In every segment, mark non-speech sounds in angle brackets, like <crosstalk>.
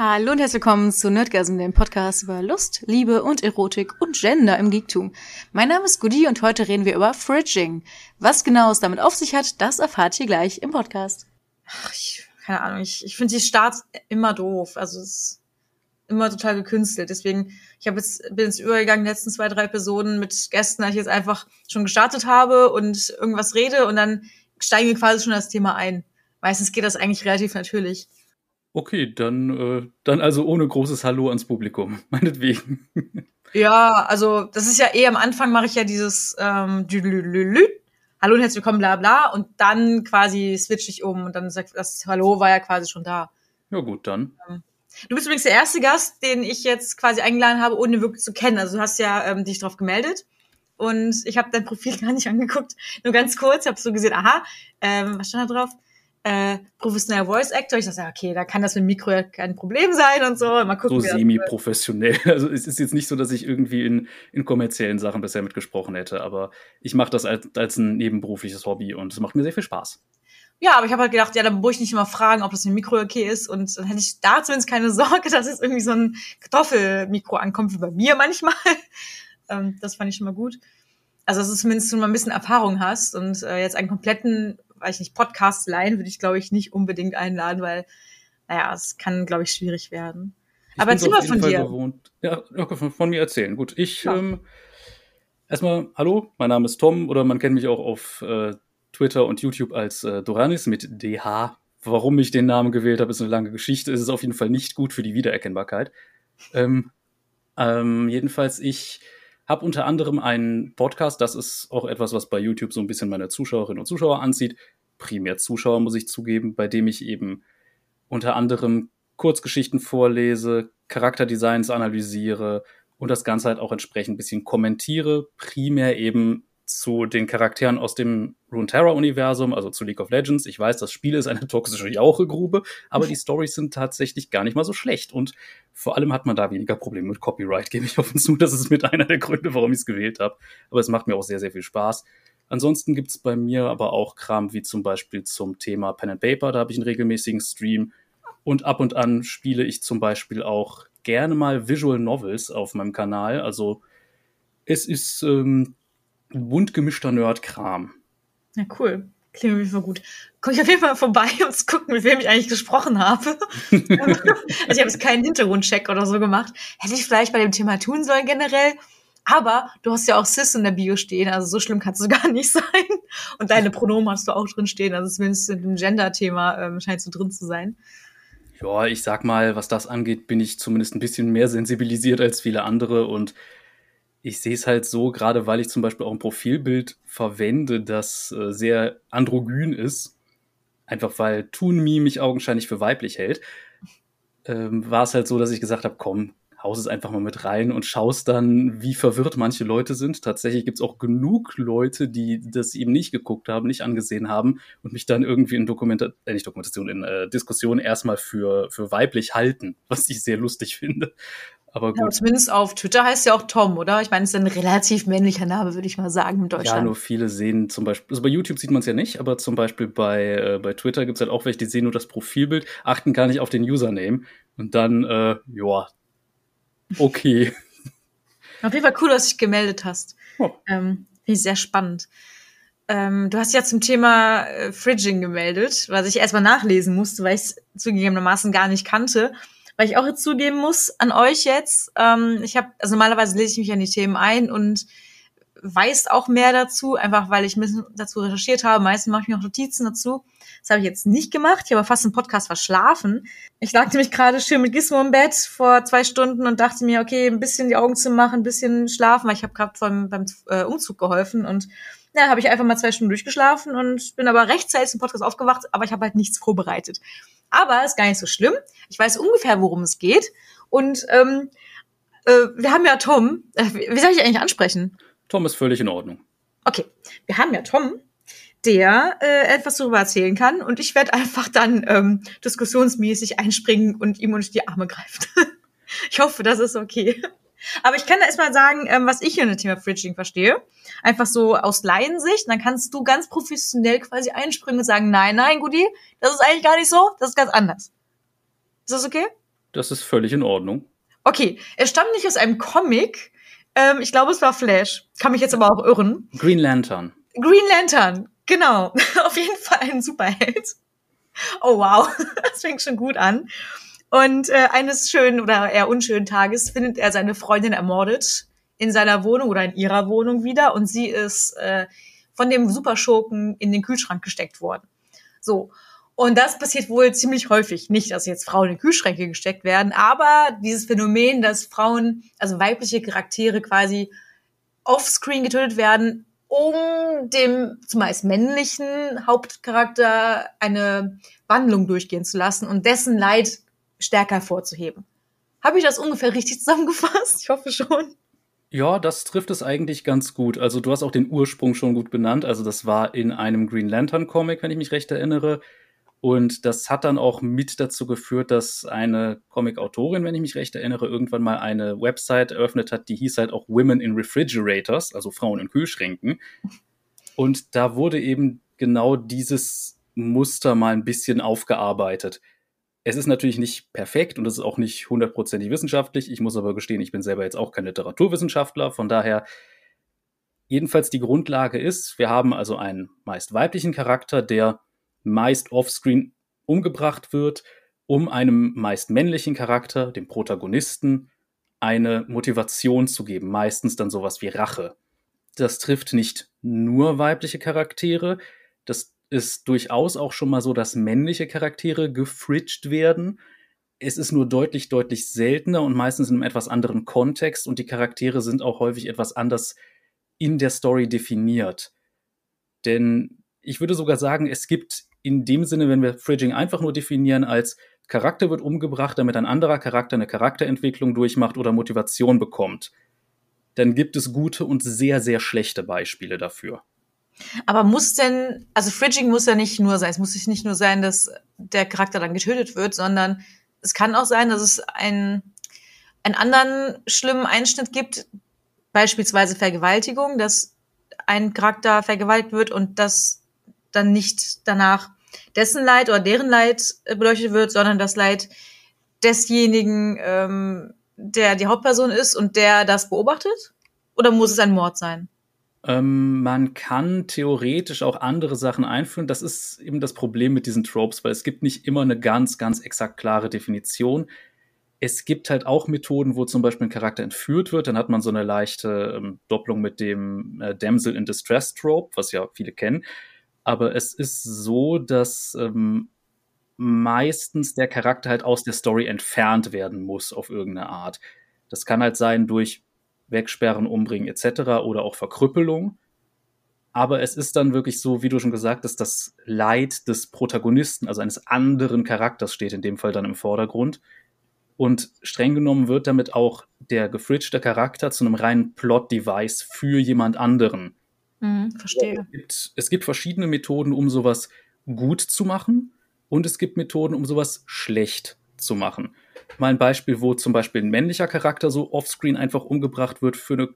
Hallo und herzlich willkommen zu Nerdgasm, dem Podcast über Lust, Liebe und Erotik und Gender im Geektum. Mein Name ist Goody und heute reden wir über Fridging. Was genau es damit auf sich hat, das erfahrt ihr gleich im Podcast. Ach, ich, keine Ahnung, ich, ich finde die Starts immer doof. Also es ist immer total gekünstelt. Deswegen, ich habe jetzt, bin jetzt übergegangen, die letzten zwei, drei Episoden mit Gästen, dass ich jetzt einfach schon gestartet habe und irgendwas rede und dann steigen wir quasi schon das Thema ein. Meistens geht das eigentlich relativ natürlich. Okay, dann, äh, dann also ohne großes Hallo ans Publikum, <laughs> meinetwegen. Ja, also das ist ja eh am Anfang mache ich ja dieses ähm, Hallo und herzlich willkommen, bla bla, und dann quasi switch ich um und dann sagt das Hallo war ja quasi schon da. Ja gut, dann. Ähm, du bist übrigens der erste Gast, den ich jetzt quasi eingeladen habe, ohne wirklich zu kennen. Also du hast ja ähm, dich drauf gemeldet und ich habe dein Profil <laughs> gar nicht angeguckt, nur ganz kurz, habe so gesehen, aha, ähm, was stand da drauf? Äh, professioneller Voice Actor. Ich dachte, okay, da kann das mit dem Mikro ja kein Problem sein und so. Mal gucken. So semi-professionell. <laughs> Also es ist jetzt nicht so, dass ich irgendwie in, in kommerziellen Sachen bisher mitgesprochen hätte, aber ich mache das als, als ein nebenberufliches Hobby und es macht mir sehr viel Spaß. Ja, aber ich habe halt gedacht, ja, dann muss ich nicht immer fragen, ob das mit dem Mikro okay ist. Und dann hätte ich da zumindest keine <laughs> Sorge, dass es irgendwie so ein Kartoffelmikro ankommt, wie bei mir manchmal. <laughs> ähm, das fand ich schon mal gut. Also, dass du zumindest schon mal ein bisschen Erfahrung hast und äh, jetzt einen kompletten weiß ich nicht, Podcast leihen würde ich, glaube ich, nicht unbedingt einladen, weil, naja, es kann, glaube ich, schwierig werden. Ich Aber erzähl mal von Fall dir. Gewohnt. Ja, von, von, mir erzählen. Gut, ich, ja. ähm, erstmal, hallo, mein Name ist Tom oder man kennt mich auch auf äh, Twitter und YouTube als äh, Doranis mit DH. Warum ich den Namen gewählt habe, ist eine lange Geschichte. Es ist auf jeden Fall nicht gut für die Wiedererkennbarkeit. Ähm, ähm, jedenfalls, ich habe unter anderem einen Podcast, das ist auch etwas, was bei YouTube so ein bisschen meine Zuschauerinnen und Zuschauer anzieht. Primär Zuschauer, muss ich zugeben, bei dem ich eben unter anderem Kurzgeschichten vorlese, Charakterdesigns analysiere und das Ganze halt auch entsprechend ein bisschen kommentiere. Primär eben zu den Charakteren aus dem Runeterra-Universum, also zu League of Legends. Ich weiß, das Spiel ist eine toxische Jauchegrube, aber die <laughs> Stories sind tatsächlich gar nicht mal so schlecht. Und vor allem hat man da weniger Probleme mit Copyright, <laughs> gebe ich offen zu. Das ist mit einer der Gründe, warum ich es gewählt habe. Aber es macht mir auch sehr, sehr viel Spaß. Ansonsten gibt's bei mir aber auch Kram wie zum Beispiel zum Thema Pen and Paper. Da habe ich einen regelmäßigen Stream. Und ab und an spiele ich zum Beispiel auch gerne mal Visual Novels auf meinem Kanal. Also es ist ähm, bunt gemischter Nerd-Kram. Ja, cool. Klingt auf jeden Fall gut. Komm ich auf jeden Fall vorbei <laughs> und gucken, mit wem ich eigentlich gesprochen habe. <laughs> also ich habe jetzt keinen Hintergrundcheck oder so gemacht. Hätte ich vielleicht bei dem Thema tun sollen generell. Aber du hast ja auch Cis in der Bio stehen, also so schlimm kannst du <laughs> gar nicht sein. Und deine Pronomen hast du auch drin stehen, also zumindest in dem Gender-Thema ähm, scheinst du drin zu sein. Ja, ich sag mal, was das angeht, bin ich zumindest ein bisschen mehr sensibilisiert als viele andere und ich sehe es halt so, gerade weil ich zum Beispiel auch ein Profilbild verwende, das äh, sehr androgyn ist, einfach weil Toonme mich augenscheinlich für weiblich hält, ähm, war es halt so, dass ich gesagt habe, komm, haus es einfach mal mit rein und schaust dann, wie verwirrt manche Leute sind. Tatsächlich gibt es auch genug Leute, die das eben nicht geguckt haben, nicht angesehen haben und mich dann irgendwie in Dokumentation, äh, nicht Dokumentation, in äh, Diskussion erstmal für, für weiblich halten, was ich sehr lustig <laughs> finde. Aber gut. Ja, zumindest auf Twitter heißt ja auch Tom, oder? Ich meine, es ist ein relativ männlicher Name, würde ich mal sagen, in Deutschland. Ja, nur viele sehen zum Beispiel, also bei YouTube sieht man es ja nicht, aber zum Beispiel bei, äh, bei Twitter gibt es halt auch welche, die sehen nur das Profilbild, achten gar nicht auf den Username und dann, äh, ja, okay. <laughs> auf jeden Fall cool, dass du dich gemeldet hast. Oh. Ähm, Finde ich sehr spannend. Ähm, du hast ja zum Thema äh, Fridging gemeldet, was ich erstmal nachlesen musste, weil ich es zugegebenermaßen gar nicht kannte weil ich auch jetzt zugeben muss an euch jetzt. Ähm, ich habe, also normalerweise lese ich mich an die Themen ein und weiß auch mehr dazu, einfach weil ich ein bisschen dazu recherchiert habe. Meistens mache ich mir auch Notizen dazu. Das habe ich jetzt nicht gemacht. Ich habe fast einen Podcast verschlafen. Ich lag nämlich gerade schön mit Gizmo im Bett vor zwei Stunden und dachte mir, okay, ein bisschen die Augen zu machen, ein bisschen schlafen, weil ich habe gerade beim, beim äh, Umzug geholfen und ja, habe ich einfach mal zwei Stunden durchgeschlafen und bin aber rechtzeitig zum Podcast aufgewacht, aber ich habe halt nichts vorbereitet. Aber ist gar nicht so schlimm. Ich weiß ungefähr, worum es geht. Und ähm, äh, wir haben ja Tom. Äh, wie soll ich eigentlich ansprechen? Tom ist völlig in Ordnung. Okay, wir haben ja Tom, der äh, etwas darüber erzählen kann. Und ich werde einfach dann ähm, diskussionsmäßig einspringen und ihm unter die Arme greifen. <laughs> ich hoffe, das ist okay. Aber ich kann da erstmal sagen, ähm, was ich in dem Thema Fridging verstehe. Einfach so aus Laiensicht. Dann kannst du ganz professionell quasi einspringen und sagen, nein, nein, Gudi, das ist eigentlich gar nicht so, das ist ganz anders. Ist das okay? das ist völlig in Ordnung. Okay, es stammt nicht aus einem Comic. Ähm, ich glaube, es war Flash. Kann mich jetzt aber auch irren. Green Lantern. Green Lantern, genau. <laughs> Auf jeden Fall ein Superheld. Oh wow, <laughs> das fängt schon gut an. Und äh, eines schönen oder eher unschönen Tages findet er seine Freundin ermordet in seiner Wohnung oder in ihrer Wohnung wieder und sie ist äh, von dem Superschurken in den Kühlschrank gesteckt worden. So. Und das passiert wohl ziemlich häufig. Nicht, dass jetzt Frauen in Kühlschränke gesteckt werden, aber dieses Phänomen, dass Frauen, also weibliche Charaktere quasi offscreen getötet werden, um dem zumeist männlichen Hauptcharakter eine Wandlung durchgehen zu lassen und dessen Leid stärker hervorzuheben. Habe ich das ungefähr richtig <laughs> zusammengefasst? Ich hoffe schon. Ja, das trifft es eigentlich ganz gut. Also du hast auch den Ursprung schon gut benannt. Also das war in einem Green Lantern Comic, wenn ich mich recht erinnere. Und das hat dann auch mit dazu geführt, dass eine Comic-Autorin, wenn ich mich recht erinnere, irgendwann mal eine Website eröffnet hat, die hieß halt auch Women in Refrigerators, also Frauen in Kühlschränken. Und da wurde eben genau dieses Muster mal ein bisschen aufgearbeitet. Es ist natürlich nicht perfekt und es ist auch nicht hundertprozentig wissenschaftlich. Ich muss aber gestehen, ich bin selber jetzt auch kein Literaturwissenschaftler. Von daher, jedenfalls die Grundlage ist, wir haben also einen meist weiblichen Charakter, der meist offscreen umgebracht wird, um einem meist männlichen Charakter, dem Protagonisten, eine Motivation zu geben. Meistens dann sowas wie Rache. Das trifft nicht nur weibliche Charaktere. Das ist durchaus auch schon mal so, dass männliche Charaktere gefridged werden. Es ist nur deutlich, deutlich seltener und meistens in einem etwas anderen Kontext und die Charaktere sind auch häufig etwas anders in der Story definiert. Denn ich würde sogar sagen, es gibt in dem Sinne, wenn wir Fridging einfach nur definieren als Charakter wird umgebracht, damit ein anderer Charakter eine Charakterentwicklung durchmacht oder Motivation bekommt, dann gibt es gute und sehr, sehr schlechte Beispiele dafür. Aber muss denn, also Fridging muss ja nicht nur sein, es muss nicht nur sein, dass der Charakter dann getötet wird, sondern es kann auch sein, dass es einen, einen anderen schlimmen Einschnitt gibt, beispielsweise Vergewaltigung, dass ein Charakter vergewaltigt wird und das dann nicht danach dessen Leid oder deren Leid äh, beleuchtet wird, sondern das Leid desjenigen, ähm, der die Hauptperson ist und der das beobachtet? Oder muss es ein Mord sein? Ähm, man kann theoretisch auch andere Sachen einführen. Das ist eben das Problem mit diesen Tropes, weil es gibt nicht immer eine ganz, ganz exakt klare Definition. Es gibt halt auch Methoden, wo zum Beispiel ein Charakter entführt wird, dann hat man so eine leichte ähm, Doppelung mit dem äh, Damsel in Distress Trope, was ja viele kennen. Aber es ist so, dass ähm, meistens der Charakter halt aus der Story entfernt werden muss auf irgendeine Art. Das kann halt sein durch Wegsperren, Umbringen etc. oder auch Verkrüppelung. Aber es ist dann wirklich so, wie du schon gesagt hast, das Leid des Protagonisten, also eines anderen Charakters, steht in dem Fall dann im Vordergrund. Und streng genommen wird damit auch der gefridgte Charakter zu einem reinen Plot-Device für jemand anderen. Mhm, verstehe. Es gibt, es gibt verschiedene Methoden, um sowas gut zu machen und es gibt Methoden, um sowas schlecht zu machen mal ein Beispiel, wo zum Beispiel ein männlicher Charakter so offscreen einfach umgebracht wird für eine,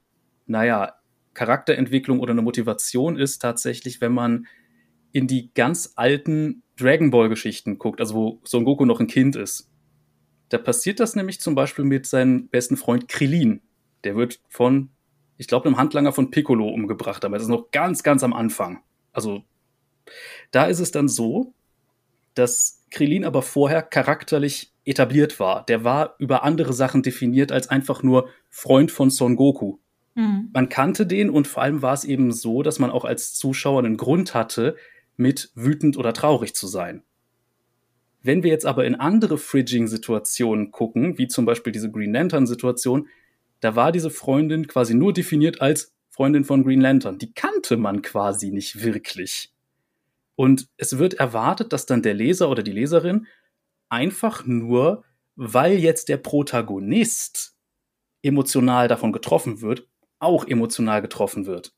naja, Charakterentwicklung oder eine Motivation ist tatsächlich, wenn man in die ganz alten Dragon Ball Geschichten guckt, also wo Son Goku noch ein Kind ist. Da passiert das nämlich zum Beispiel mit seinem besten Freund Krillin. Der wird von, ich glaube, einem Handlanger von Piccolo umgebracht, aber es ist noch ganz, ganz am Anfang. Also da ist es dann so, dass Krillin aber vorher charakterlich etabliert war. Der war über andere Sachen definiert als einfach nur Freund von Son Goku. Mhm. Man kannte den und vor allem war es eben so, dass man auch als Zuschauer einen Grund hatte, mit wütend oder traurig zu sein. Wenn wir jetzt aber in andere Fridging-Situationen gucken, wie zum Beispiel diese Green Lantern-Situation, da war diese Freundin quasi nur definiert als Freundin von Green Lantern. Die kannte man quasi nicht wirklich. Und es wird erwartet, dass dann der Leser oder die Leserin einfach nur, weil jetzt der Protagonist emotional davon getroffen wird, auch emotional getroffen wird.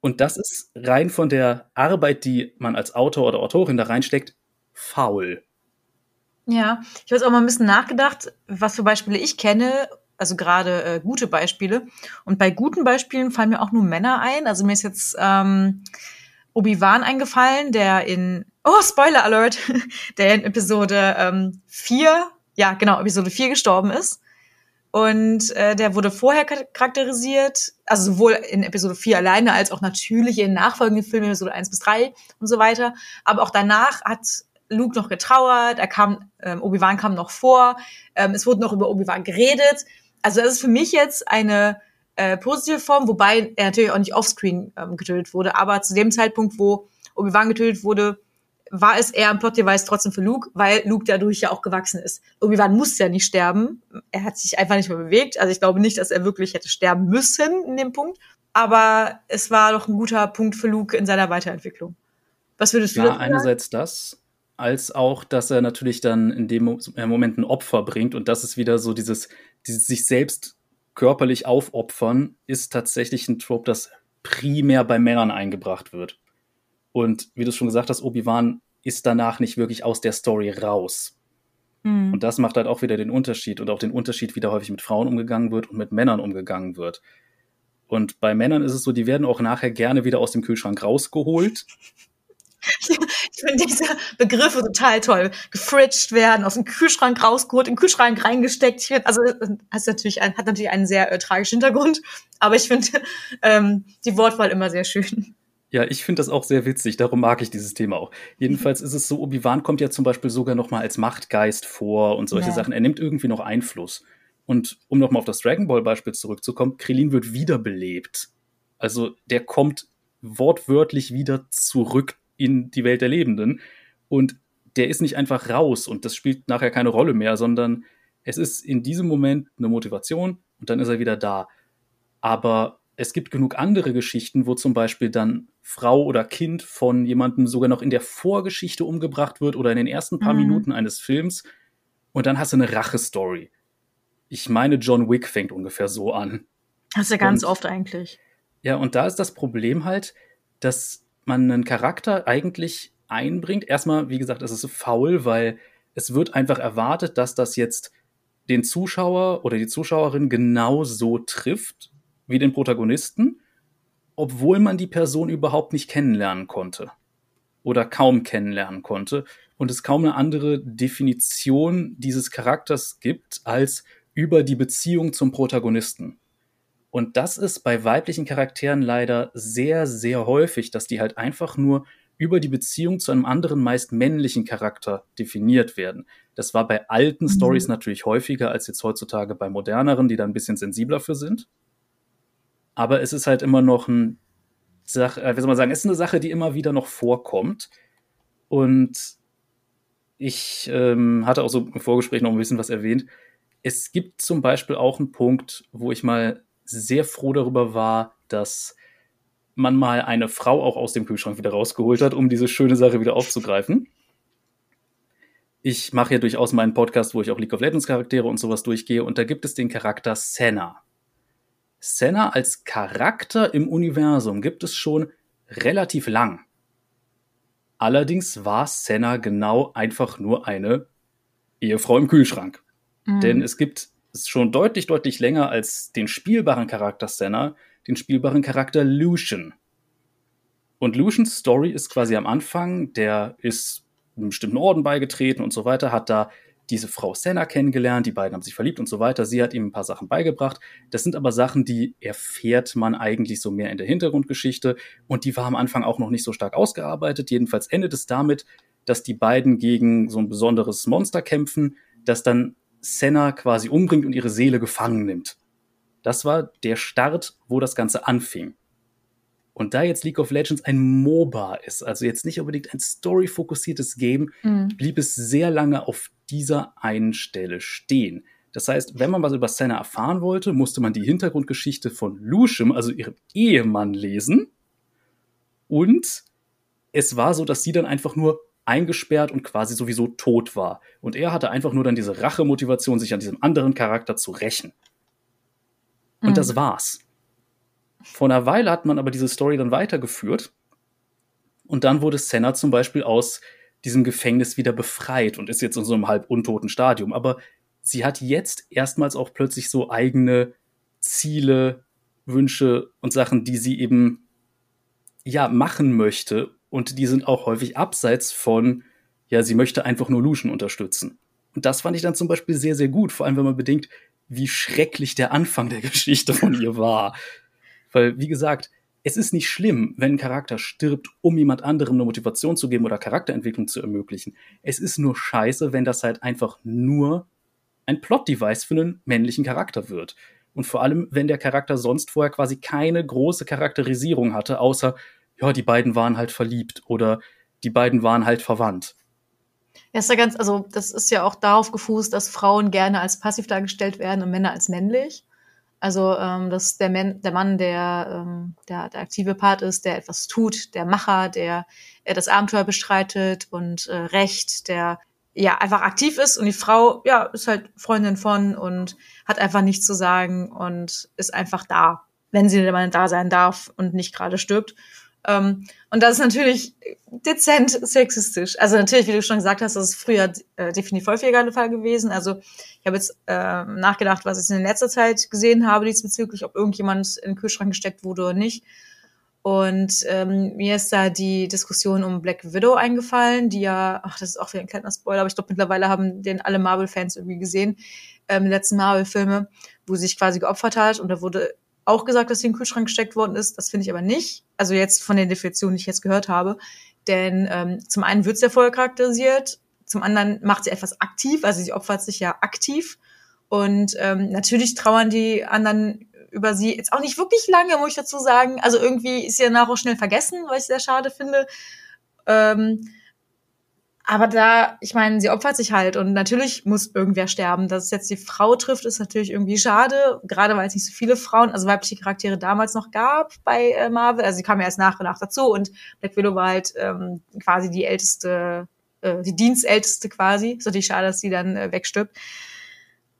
Und das ist rein von der Arbeit, die man als Autor oder Autorin da reinsteckt, faul. Ja, ich habe jetzt auch mal ein bisschen nachgedacht, was für Beispiele ich kenne, also gerade äh, gute Beispiele. Und bei guten Beispielen fallen mir auch nur Männer ein. Also mir ist jetzt ähm, Obi-Wan eingefallen, der in, oh, Spoiler Alert, <laughs> der in Episode ähm, 4 ja, genau, Episode 4 gestorben ist. Und äh, der wurde vorher charakterisiert, also sowohl in Episode 4 alleine als auch natürlich in nachfolgenden Filmen, Episode 1 bis 3 und so weiter. Aber auch danach hat Luke noch getrauert, er kam, ähm, Obi-Wan kam noch vor, ähm, es wurde noch über Obi-Wan geredet. Also das ist für mich jetzt eine äh, positive Form, wobei er natürlich auch nicht offscreen ähm, getötet wurde, aber zu dem Zeitpunkt, wo Obi-Wan getötet wurde, war es eher ein Plot-Device trotzdem für Luke, weil Luke dadurch ja auch gewachsen ist. Obi-Wan musste ja nicht sterben. Er hat sich einfach nicht mehr bewegt. Also ich glaube nicht, dass er wirklich hätte sterben müssen in dem Punkt. Aber es war doch ein guter Punkt für Luke in seiner Weiterentwicklung. Was würdest du ja, einerseits das, als auch, dass er natürlich dann in dem Moment ein Opfer bringt und das ist wieder so dieses, dieses sich selbst körperlich aufopfern, ist tatsächlich ein Trope, das primär bei Männern eingebracht wird. Und wie du schon gesagt hast, Obi-Wan ist danach nicht wirklich aus der Story raus. Mhm. Und das macht halt auch wieder den Unterschied und auch den Unterschied, wie da häufig mit Frauen umgegangen wird und mit Männern umgegangen wird. Und bei Männern ist es so, die werden auch nachher gerne wieder aus dem Kühlschrank rausgeholt. Ich finde diese Begriffe total toll. Gefridged werden, aus dem Kühlschrank rausgeholt, in den Kühlschrank reingesteckt. also das natürlich ein, hat natürlich einen sehr äh, tragischen Hintergrund, aber ich finde <laughs> ähm, die Wortwahl immer sehr schön. Ja, ich finde das auch sehr witzig, darum mag ich dieses Thema auch. Jedenfalls ist es so, Obi-Wan kommt ja zum Beispiel sogar noch mal als Machtgeist vor und solche ja. Sachen. Er nimmt irgendwie noch Einfluss. Und um noch mal auf das Dragon Ball Beispiel zurückzukommen, Krillin wird wiederbelebt. Also der kommt wortwörtlich wieder zurück in die Welt der Lebenden und der ist nicht einfach raus und das spielt nachher keine Rolle mehr, sondern es ist in diesem Moment eine Motivation und dann ist er wieder da. Aber es gibt genug andere Geschichten, wo zum Beispiel dann Frau oder Kind von jemandem sogar noch in der Vorgeschichte umgebracht wird oder in den ersten paar mhm. Minuten eines Films und dann hast du eine Rache-Story. Ich meine, John Wick fängt ungefähr so an. Das ist ja ganz und, oft eigentlich. Ja, und da ist das Problem halt, dass man einen Charakter eigentlich einbringt. Erstmal, wie gesagt, es ist faul, weil es wird einfach erwartet, dass das jetzt den Zuschauer oder die Zuschauerin genau so trifft wie den Protagonisten, obwohl man die Person überhaupt nicht kennenlernen konnte oder kaum kennenlernen konnte und es kaum eine andere Definition dieses Charakters gibt als über die Beziehung zum Protagonisten. Und das ist bei weiblichen Charakteren leider sehr, sehr häufig, dass die halt einfach nur über die Beziehung zu einem anderen, meist männlichen Charakter definiert werden. Das war bei alten mhm. Stories natürlich häufiger als jetzt heutzutage bei moderneren, die da ein bisschen sensibler für sind aber es ist halt immer noch ein Sache, äh, wie soll man sagen, es ist eine Sache, die immer wieder noch vorkommt. Und ich ähm, hatte auch so im Vorgespräch noch ein bisschen was erwähnt. Es gibt zum Beispiel auch einen Punkt, wo ich mal sehr froh darüber war, dass man mal eine Frau auch aus dem Kühlschrank wieder rausgeholt hat, um diese schöne Sache wieder aufzugreifen. Ich mache ja durchaus meinen Podcast, wo ich auch League of Legends Charaktere und sowas durchgehe, und da gibt es den Charakter Senna. Senna als Charakter im Universum gibt es schon relativ lang. Allerdings war Senna genau einfach nur eine Ehefrau im Kühlschrank. Mhm. Denn es gibt es schon deutlich, deutlich länger als den spielbaren Charakter Senna, den spielbaren Charakter Lucian. Und Lucians Story ist quasi am Anfang, der ist einem bestimmten Orden beigetreten und so weiter, hat da diese Frau Senna kennengelernt, die beiden haben sich verliebt und so weiter. Sie hat ihm ein paar Sachen beigebracht. Das sind aber Sachen, die erfährt man eigentlich so mehr in der Hintergrundgeschichte und die war am Anfang auch noch nicht so stark ausgearbeitet. Jedenfalls endet es damit, dass die beiden gegen so ein besonderes Monster kämpfen, das dann Senna quasi umbringt und ihre Seele gefangen nimmt. Das war der Start, wo das Ganze anfing. Und da jetzt League of Legends ein MOBA ist, also jetzt nicht unbedingt ein story-fokussiertes Game, mhm. blieb es sehr lange auf dieser einen Stelle stehen. Das heißt, wenn man was über Senna erfahren wollte, musste man die Hintergrundgeschichte von Lucium, also ihrem Ehemann, lesen. Und es war so, dass sie dann einfach nur eingesperrt und quasi sowieso tot war. Und er hatte einfach nur dann diese Rachemotivation, sich an diesem anderen Charakter zu rächen. Und mhm. das war's. Vor einer Weile hat man aber diese Story dann weitergeführt. Und dann wurde Senna zum Beispiel aus diesem Gefängnis wieder befreit und ist jetzt in so einem halb untoten Stadium. Aber sie hat jetzt erstmals auch plötzlich so eigene Ziele, Wünsche und Sachen, die sie eben ja machen möchte. Und die sind auch häufig abseits von, ja, sie möchte einfach nur Lucian unterstützen. Und das fand ich dann zum Beispiel sehr, sehr gut, vor allem wenn man bedenkt, wie schrecklich der Anfang der <laughs> Geschichte von ihr war. Weil, wie gesagt, es ist nicht schlimm, wenn ein Charakter stirbt, um jemand anderem eine Motivation zu geben oder Charakterentwicklung zu ermöglichen. Es ist nur scheiße, wenn das halt einfach nur ein Plot-Device für einen männlichen Charakter wird. Und vor allem, wenn der Charakter sonst vorher quasi keine große Charakterisierung hatte, außer, ja, die beiden waren halt verliebt oder die beiden waren halt verwandt. Ja, ist ja ganz, also das ist ja auch darauf gefußt, dass Frauen gerne als passiv dargestellt werden und Männer als männlich. Also ähm, dass der, Man, der Mann, der, ähm, der der aktive Part ist, der etwas tut, der Macher, der äh, das Abenteuer bestreitet und äh, Recht, der ja einfach aktiv ist und die Frau ja ist halt Freundin von und hat einfach nichts zu sagen und ist einfach da, wenn sie mal da sein darf und nicht gerade stirbt. Ähm, und das ist natürlich dezent sexistisch. Also natürlich, wie du schon gesagt hast, das ist früher äh, definitiv häufiger der Fall gewesen. Also ich habe jetzt äh, nachgedacht, was ich in letzter Zeit gesehen habe diesbezüglich, ob irgendjemand in den Kühlschrank gesteckt wurde oder nicht. Und ähm, mir ist da die Diskussion um Black Widow eingefallen, die ja, ach, das ist auch wieder ein kleiner Spoiler, aber ich glaube, mittlerweile haben den alle Marvel-Fans irgendwie gesehen, ähm, die letzten Marvel-Filme, wo sie sich quasi geopfert hat und da wurde auch gesagt, dass sie in den Kühlschrank gesteckt worden ist. Das finde ich aber nicht. Also jetzt von den Definitionen, die ich jetzt gehört habe. Denn ähm, zum einen wird sie ja vorher charakterisiert, zum anderen macht sie etwas aktiv, also sie opfert sich ja aktiv. Und ähm, natürlich trauern die anderen über sie jetzt auch nicht wirklich lange, muss ich dazu sagen. Also irgendwie ist sie danach auch schnell vergessen, was ich sehr schade finde. Ähm, aber da, ich meine, sie opfert sich halt und natürlich muss irgendwer sterben. Dass es jetzt die Frau trifft, ist natürlich irgendwie schade, gerade weil es nicht so viele Frauen, also weibliche Charaktere damals noch gab bei äh, Marvel. Also sie kam ja erst nach und nach dazu und Black Widow war halt ähm, quasi die älteste, äh, die Dienstälteste quasi. Ist natürlich schade, dass sie dann äh, wegstirbt.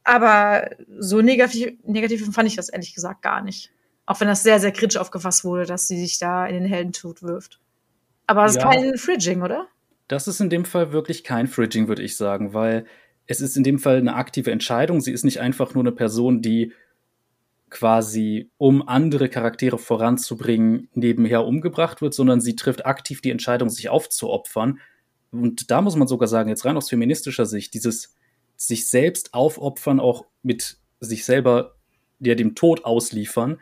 Aber so negativ, negativ fand ich das ehrlich gesagt gar nicht. Auch wenn das sehr, sehr kritisch aufgefasst wurde, dass sie sich da in den Heldentod wirft. Aber es ja. ist kein Fridging, oder? Das ist in dem Fall wirklich kein Fridging, würde ich sagen, weil es ist in dem Fall eine aktive Entscheidung. Sie ist nicht einfach nur eine Person, die quasi, um andere Charaktere voranzubringen, nebenher umgebracht wird, sondern sie trifft aktiv die Entscheidung, sich aufzuopfern. Und da muss man sogar sagen, jetzt rein aus feministischer Sicht, dieses sich selbst aufopfern, auch mit sich selber ja, dem Tod ausliefern,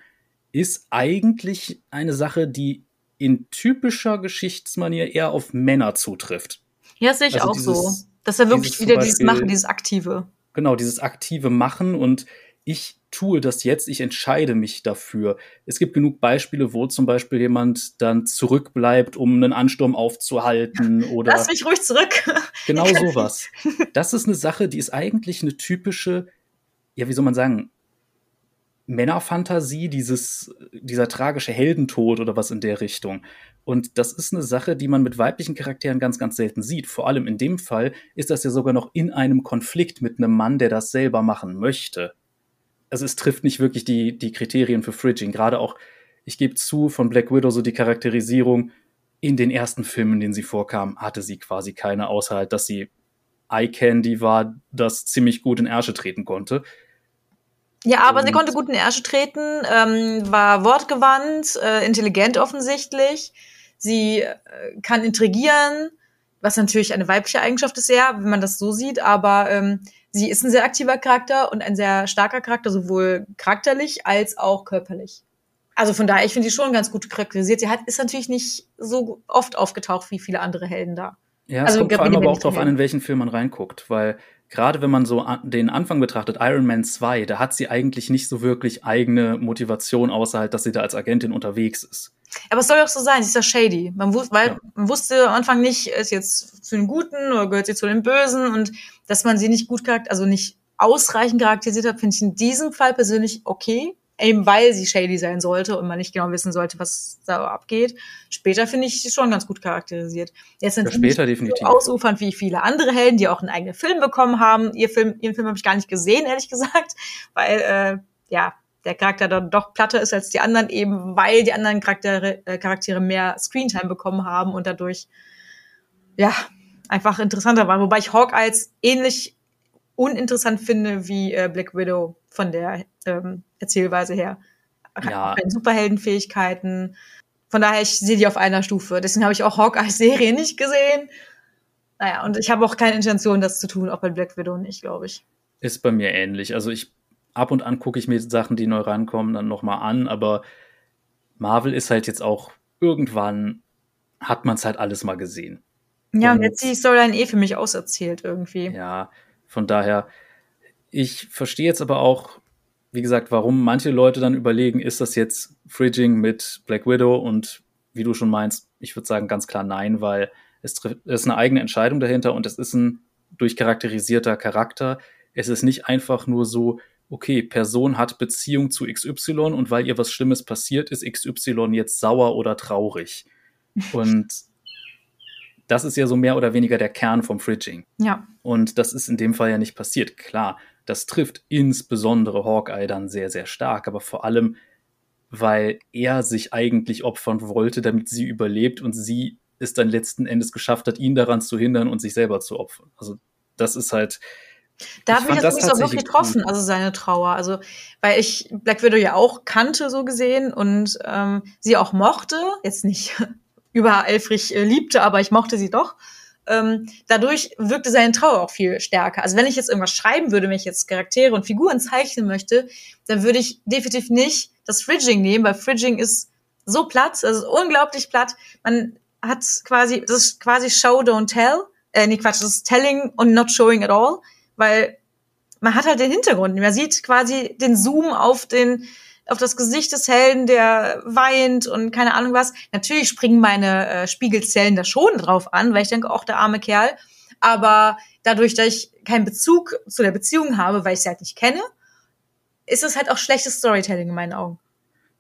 ist eigentlich eine Sache, die in typischer Geschichtsmanier eher auf Männer zutrifft. Ja, sehe ich also auch dieses, so. Dass er wirklich wieder Beispiel, dieses Machen, dieses Aktive. Genau, dieses aktive Machen und ich tue das jetzt, ich entscheide mich dafür. Es gibt genug Beispiele, wo zum Beispiel jemand dann zurückbleibt, um einen Ansturm aufzuhalten <laughs> oder. Lass mich ruhig zurück. <laughs> Genau sowas. Das ist eine Sache, die ist eigentlich eine typische, ja, wie soll man sagen, Männerfantasie, dieses, dieser tragische Heldentod oder was in der Richtung. Und das ist eine Sache, die man mit weiblichen Charakteren ganz, ganz selten sieht. Vor allem in dem Fall ist das ja sogar noch in einem Konflikt mit einem Mann, der das selber machen möchte. Also es trifft nicht wirklich die, die Kriterien für Fridging. Gerade auch, ich gebe zu, von Black Widow so die Charakterisierung in den ersten Filmen, in denen sie vorkam, hatte sie quasi keine, außer halt, dass sie Eye Candy war, das ziemlich gut in Ärsche treten konnte. Ja, aber und sie konnte gut in Ärsche treten, ähm, war wortgewandt, äh, intelligent offensichtlich. Sie äh, kann intrigieren, was natürlich eine weibliche Eigenschaft ist, ja, wenn man das so sieht, aber ähm, sie ist ein sehr aktiver Charakter und ein sehr starker Charakter, sowohl charakterlich als auch körperlich. Also von daher, ich finde sie schon ganz gut charakterisiert. Sie hat, ist natürlich nicht so oft aufgetaucht wie viele andere Helden da. Ja, es also, kommt vor allem aber auch darauf an, in welchen Film man reinguckt, weil gerade wenn man so den Anfang betrachtet, Iron Man 2, da hat sie eigentlich nicht so wirklich eigene Motivation, außer halt, dass sie da als Agentin unterwegs ist. Aber es soll ja auch so sein, sie ist ja shady. Man, wus weil, ja. man wusste am Anfang nicht, ist jetzt zu den Guten oder gehört sie zu den Bösen und dass man sie nicht gut charakterisiert, also nicht ausreichend charakterisiert hat, finde ich in diesem Fall persönlich okay eben weil sie shady sein sollte und man nicht genau wissen sollte, was da abgeht. Später finde ich sie schon ganz gut charakterisiert. Jetzt sind ja, später definitiv. so ausufernd wie viele andere Helden, die auch einen eigenen Film bekommen haben. Ihr Film, ihren Film habe ich gar nicht gesehen, ehrlich gesagt, weil äh, ja der Charakter dann doch platter ist als die anderen, eben weil die anderen Charaktere, äh, Charaktere mehr Screentime bekommen haben und dadurch ja einfach interessanter waren. Wobei ich Hawkeyes ähnlich uninteressant finde wie äh, Black Widow von der ähm, Erzählweise her. Ja. Keine Superheldenfähigkeiten. Von daher, ich sehe die auf einer Stufe. Deswegen habe ich auch Hawkeye-Serie <laughs> nicht gesehen. naja, und ich habe auch keine Intention, das zu tun, auch bei Black Widow nicht, glaube ich. Ist bei mir ähnlich. Also ich ab und an gucke ich mir Sachen, die neu rankommen, dann nochmal an, aber Marvel ist halt jetzt auch irgendwann hat man es halt alles mal gesehen. Ja, und, und jetzt ist die Storyline eh für mich auserzählt irgendwie. Ja, von daher, ich verstehe jetzt aber auch, wie gesagt, warum manche Leute dann überlegen, ist das jetzt Fridging mit Black Widow und wie du schon meinst, ich würde sagen ganz klar nein, weil es ist eine eigene Entscheidung dahinter und es ist ein durchcharakterisierter Charakter. Es ist nicht einfach nur so, okay, Person hat Beziehung zu XY und weil ihr was Schlimmes passiert ist, XY jetzt sauer oder traurig. <laughs> Und das ist ja so mehr oder weniger der Kern vom Fridging. Ja. Und das ist in dem Fall ja nicht passiert. Klar, das trifft insbesondere Hawkeye dann sehr, sehr stark, aber vor allem, weil er sich eigentlich opfern wollte, damit sie überlebt und sie es dann letzten Endes geschafft hat, ihn daran zu hindern und sich selber zu opfern. Also das ist halt. Da hat mich das, das auch wirklich getroffen, also seine Trauer. Also, weil ich Black Widow ja auch kannte, so gesehen, und ähm, sie auch mochte. Jetzt nicht <laughs> übereifrig äh, liebte, aber ich mochte sie doch. Ähm, dadurch wirkte seine Trauer auch viel stärker. Also wenn ich jetzt irgendwas schreiben würde, wenn ich jetzt Charaktere und Figuren zeichnen möchte, dann würde ich definitiv nicht das Fridging nehmen, weil Fridging ist so platt, also unglaublich platt. Man hat quasi, das ist quasi Show, don't tell. Äh, nee, Quatsch, das ist telling und not showing at all, weil man hat halt den Hintergrund. Man sieht quasi den Zoom auf den auf das Gesicht des Helden, der weint und keine Ahnung was. Natürlich springen meine äh, Spiegelzellen da schon drauf an, weil ich denke, auch der arme Kerl. Aber dadurch, dass ich keinen Bezug zu der Beziehung habe, weil ich sie halt nicht kenne, ist es halt auch schlechtes Storytelling in meinen Augen.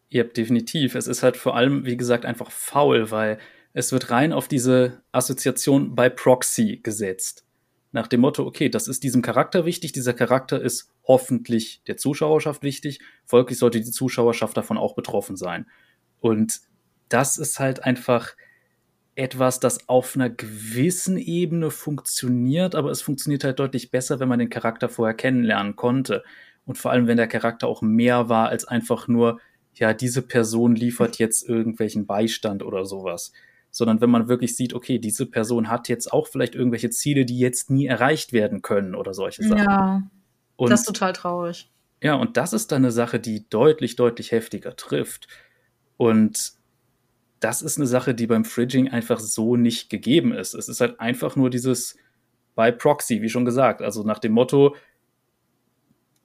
Ja, definitiv. Es ist halt vor allem, wie gesagt, einfach faul, weil es wird rein auf diese Assoziation bei Proxy gesetzt nach dem Motto, okay, das ist diesem Charakter wichtig, dieser Charakter ist hoffentlich der Zuschauerschaft wichtig, folglich sollte die Zuschauerschaft davon auch betroffen sein. Und das ist halt einfach etwas, das auf einer gewissen Ebene funktioniert, aber es funktioniert halt deutlich besser, wenn man den Charakter vorher kennenlernen konnte. Und vor allem, wenn der Charakter auch mehr war als einfach nur, ja, diese Person liefert jetzt irgendwelchen Beistand oder sowas sondern wenn man wirklich sieht, okay, diese Person hat jetzt auch vielleicht irgendwelche Ziele, die jetzt nie erreicht werden können oder solche Sachen. Ja, und, das ist total traurig. Ja, und das ist dann eine Sache, die deutlich, deutlich heftiger trifft. Und das ist eine Sache, die beim Fridging einfach so nicht gegeben ist. Es ist halt einfach nur dieses bei Proxy, wie schon gesagt. Also nach dem Motto,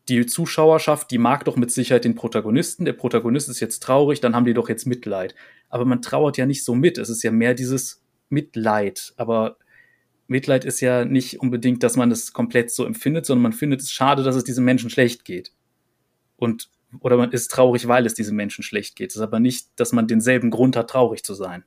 die Zuschauerschaft, die mag doch mit Sicherheit den Protagonisten. Der Protagonist ist jetzt traurig, dann haben die doch jetzt Mitleid. Aber man trauert ja nicht so mit. Es ist ja mehr dieses Mitleid. Aber Mitleid ist ja nicht unbedingt, dass man es komplett so empfindet, sondern man findet es schade, dass es diesem Menschen schlecht geht. Und, oder man ist traurig, weil es diesem Menschen schlecht geht. Es ist aber nicht, dass man denselben Grund hat, traurig zu sein.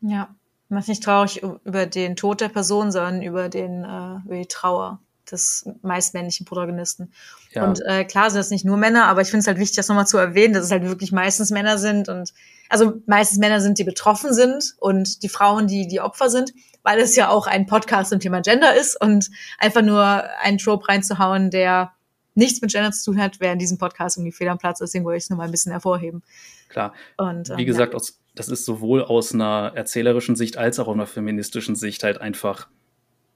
Ja, man ist nicht traurig über den Tod der Person, sondern über den, äh, über die Trauer des meist männlichen Protagonisten. Ja. Und äh, klar sind das nicht nur Männer, aber ich finde es halt wichtig, das nochmal zu erwähnen, dass es halt wirklich meistens Männer sind und also meistens Männer sind, die betroffen sind und die Frauen, die die Opfer sind, weil es ja auch ein Podcast zum Thema Gender ist und einfach nur einen Trope reinzuhauen, der nichts mit Gender zu tun hat, wäre in diesem Podcast irgendwie fehl am Platz. Deswegen wollte ich es nochmal ein bisschen hervorheben. Klar. Und, ähm, Wie gesagt, ja. aus, das ist sowohl aus einer erzählerischen Sicht als auch aus einer feministischen Sicht halt einfach,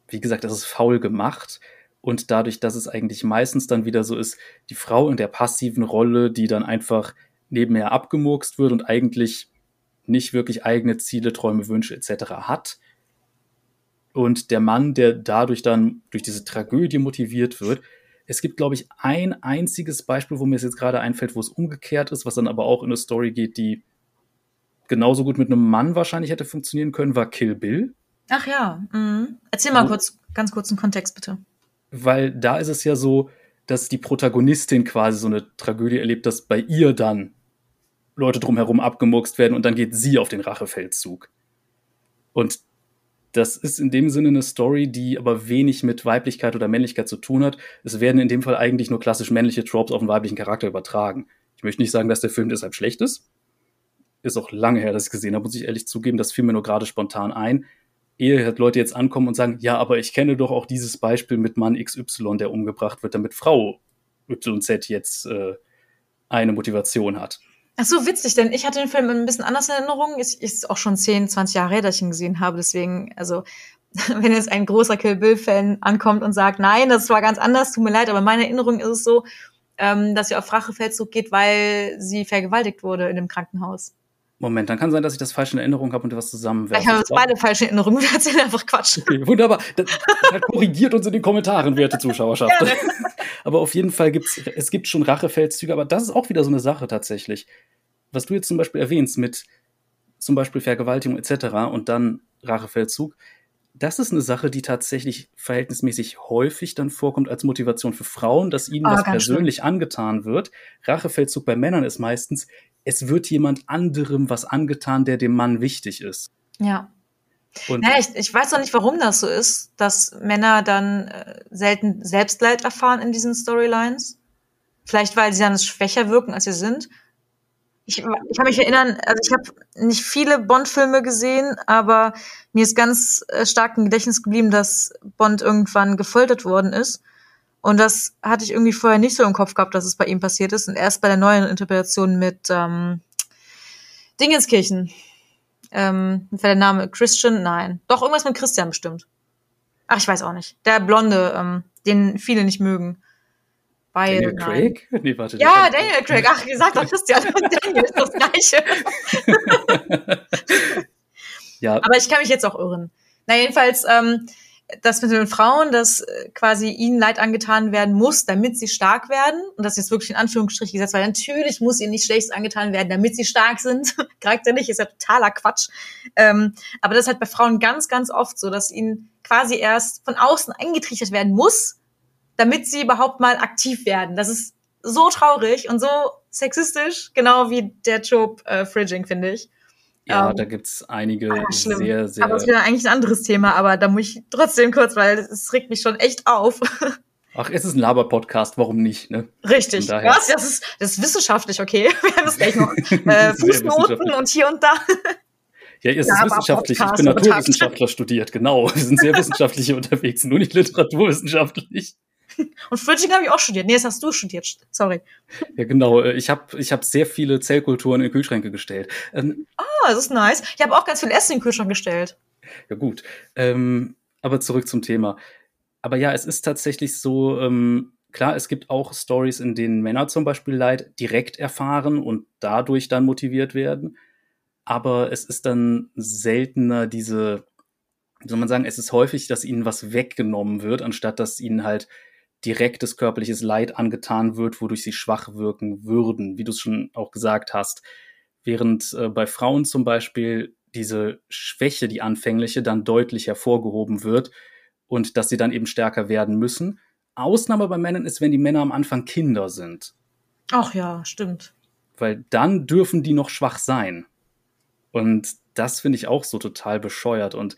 wie gesagt, das ist faul gemacht und dadurch, dass es eigentlich meistens dann wieder so ist, die Frau in der passiven Rolle, die dann einfach nebenher abgemurkst wird und eigentlich nicht wirklich eigene Ziele, Träume, Wünsche etc. hat. Und der Mann, der dadurch dann durch diese Tragödie motiviert wird. Es gibt, glaube ich, ein einziges Beispiel, wo mir es jetzt gerade einfällt, wo es umgekehrt ist, was dann aber auch in eine Story geht, die genauso gut mit einem Mann wahrscheinlich hätte funktionieren können, war Kill Bill. Ach ja. Mhm. Erzähl mal wo, kurz, ganz kurz einen Kontext, bitte weil da ist es ja so, dass die Protagonistin quasi so eine Tragödie erlebt, dass bei ihr dann Leute drumherum abgemurkst werden und dann geht sie auf den Rachefeldzug. Und das ist in dem Sinne eine Story, die aber wenig mit Weiblichkeit oder Männlichkeit zu tun hat. Es werden in dem Fall eigentlich nur klassisch männliche Tropes auf einen weiblichen Charakter übertragen. Ich möchte nicht sagen, dass der Film deshalb schlecht ist. Ist auch lange her, dass ich gesehen habe, muss ich ehrlich zugeben. Das fiel mir nur gerade spontan ein ehe halt Leute jetzt ankommen und sagen, ja, aber ich kenne doch auch dieses Beispiel mit Mann XY, der umgebracht wird, damit Frau YZ jetzt äh, eine Motivation hat. Ach so, witzig, denn ich hatte den Film ein bisschen anders in Erinnerung. Es ist auch schon 10, 20 Jahre her, dass ich ihn gesehen habe. Deswegen, also <laughs> wenn jetzt ein großer Kill Bill-Fan ankommt und sagt, nein, das war ganz anders, tut mir leid, aber meine Erinnerung ist es so, ähm, dass sie auf Rachefeldzug geht, weil sie vergewaltigt wurde in dem Krankenhaus. Moment, dann kann sein, dass ich das falsch in Erinnerung habe und was zusammenwerfe. Ich habe uns beide falsche Erinnerungen, <laughs> wir erzählen einfach Quatsch. Okay, wunderbar. Das, das korrigiert uns in den Kommentaren, werte Zuschauerschaft. <laughs> Ja, <laughs> aber auf jeden Fall gibt's, es gibt schon Rachefeldzüge, aber das ist auch wieder so eine Sache tatsächlich. Was du jetzt zum Beispiel erwähnst mit zum Beispiel Vergewaltigung etc. und dann Rachefeldzug, das ist eine Sache, die tatsächlich verhältnismäßig häufig dann vorkommt als Motivation für Frauen, dass ihnen oh, was persönlich schlimm. angetan wird. Rachefeldzug bei Männern ist meistens, es wird jemand anderem was angetan, der dem Mann wichtig ist. Ja. Und naja, ich, ich weiß auch nicht, warum das so ist, dass Männer dann äh, selten Selbstleid erfahren in diesen Storylines. Vielleicht, weil sie dann schwächer wirken, als sie sind. Ich, ich kann mich erinnern, also ich habe nicht viele Bond-Filme gesehen, aber mir ist ganz äh, stark im Gedächtnis geblieben, dass Bond irgendwann gefoltert worden ist. Und das hatte ich irgendwie vorher nicht so im Kopf gehabt, dass es bei ihm passiert ist. Und erst bei der neuen Interpretation mit ähm, Dingenskirchen. Ähm, war der Name Christian? Nein. Doch, irgendwas mit Christian bestimmt. Ach, ich weiß auch nicht. Der Blonde, ähm, den viele nicht mögen. Weil, Daniel. Craig? <laughs> Nee, warte. Ja, Daniel Craig. Ach, gesagt doch <laughs> Christian und Daniel ist das Gleiche. <laughs> ja. Aber ich kann mich jetzt auch irren. Na, jedenfalls, ähm, das mit den Frauen, dass äh, quasi ihnen Leid angetan werden muss, damit sie stark werden. Und das ist jetzt wirklich in Anführungsstrichen gesetzt, weil natürlich muss ihnen nicht schlecht angetan werden, damit sie stark sind. Charakterlich ist ja totaler Quatsch. Ähm, aber das ist halt bei Frauen ganz, ganz oft so, dass ihnen quasi erst von außen eingetrichtert werden muss, damit sie überhaupt mal aktiv werden. Das ist so traurig und so sexistisch, genau wie der Job äh, Fridging, finde ich. Ja, ähm, da gibt's einige ah, sehr, sehr. Aber das wäre eigentlich ein anderes Thema, aber da muss ich trotzdem kurz, weil es regt mich schon echt auf. <laughs> Ach, es ist ein Laber-Podcast, warum nicht, ne? Richtig. Was? Das ist, das ist wissenschaftlich, okay. <laughs> Wir haben das gleich noch. Äh, <laughs> Fußnoten und hier und da. Ja, es ist wissenschaftlich. Ich bin Naturwissenschaftler studiert, genau. Wir sind sehr wissenschaftlich unterwegs, nur nicht literaturwissenschaftlich. <laughs> Und Fridging habe ich auch studiert. Nee, das hast du studiert. Sorry. Ja, genau. Äh, ich habe ich hab sehr viele Zellkulturen in Kühlschränke gestellt. Ähm, ah, das ist nice. Ich habe auch ganz viel Essen in den Kühlschrank gestellt. Ja, gut. Ähm, aber zurück zum Thema. Aber ja, es ist tatsächlich so, ähm, klar, es gibt auch Stories, in denen Männer zum Beispiel Leid direkt erfahren und dadurch dann motiviert werden. Aber es ist dann seltener diese, wie soll man sagen, es ist häufig, dass ihnen was weggenommen wird, anstatt dass ihnen halt direktes körperliches Leid angetan wird, wodurch sie schwach wirken würden, wie du es schon auch gesagt hast. Während äh, bei Frauen zum Beispiel diese Schwäche, die anfängliche, dann deutlich hervorgehoben wird und dass sie dann eben stärker werden müssen. Ausnahme bei Männern ist, wenn die Männer am Anfang Kinder sind. Ach ja, stimmt. Weil dann dürfen die noch schwach sein. Und das finde ich auch so total bescheuert. Und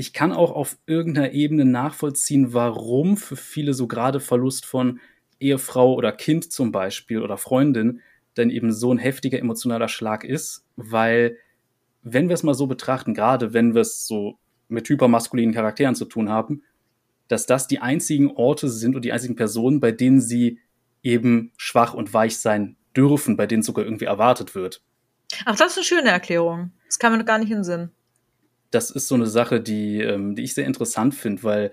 ich kann auch auf irgendeiner Ebene nachvollziehen, warum für viele so gerade Verlust von Ehefrau oder Kind zum Beispiel oder Freundin dann eben so ein heftiger emotionaler Schlag ist, weil wenn wir es mal so betrachten, gerade wenn wir es so mit hypermaskulinen Charakteren zu tun haben, dass das die einzigen Orte sind und die einzigen Personen, bei denen sie eben schwach und weich sein dürfen, bei denen sogar irgendwie erwartet wird. Ach, das ist eine schöne Erklärung. Das kann man gar nicht in Sinn das ist so eine Sache, die, ähm, die ich sehr interessant finde, weil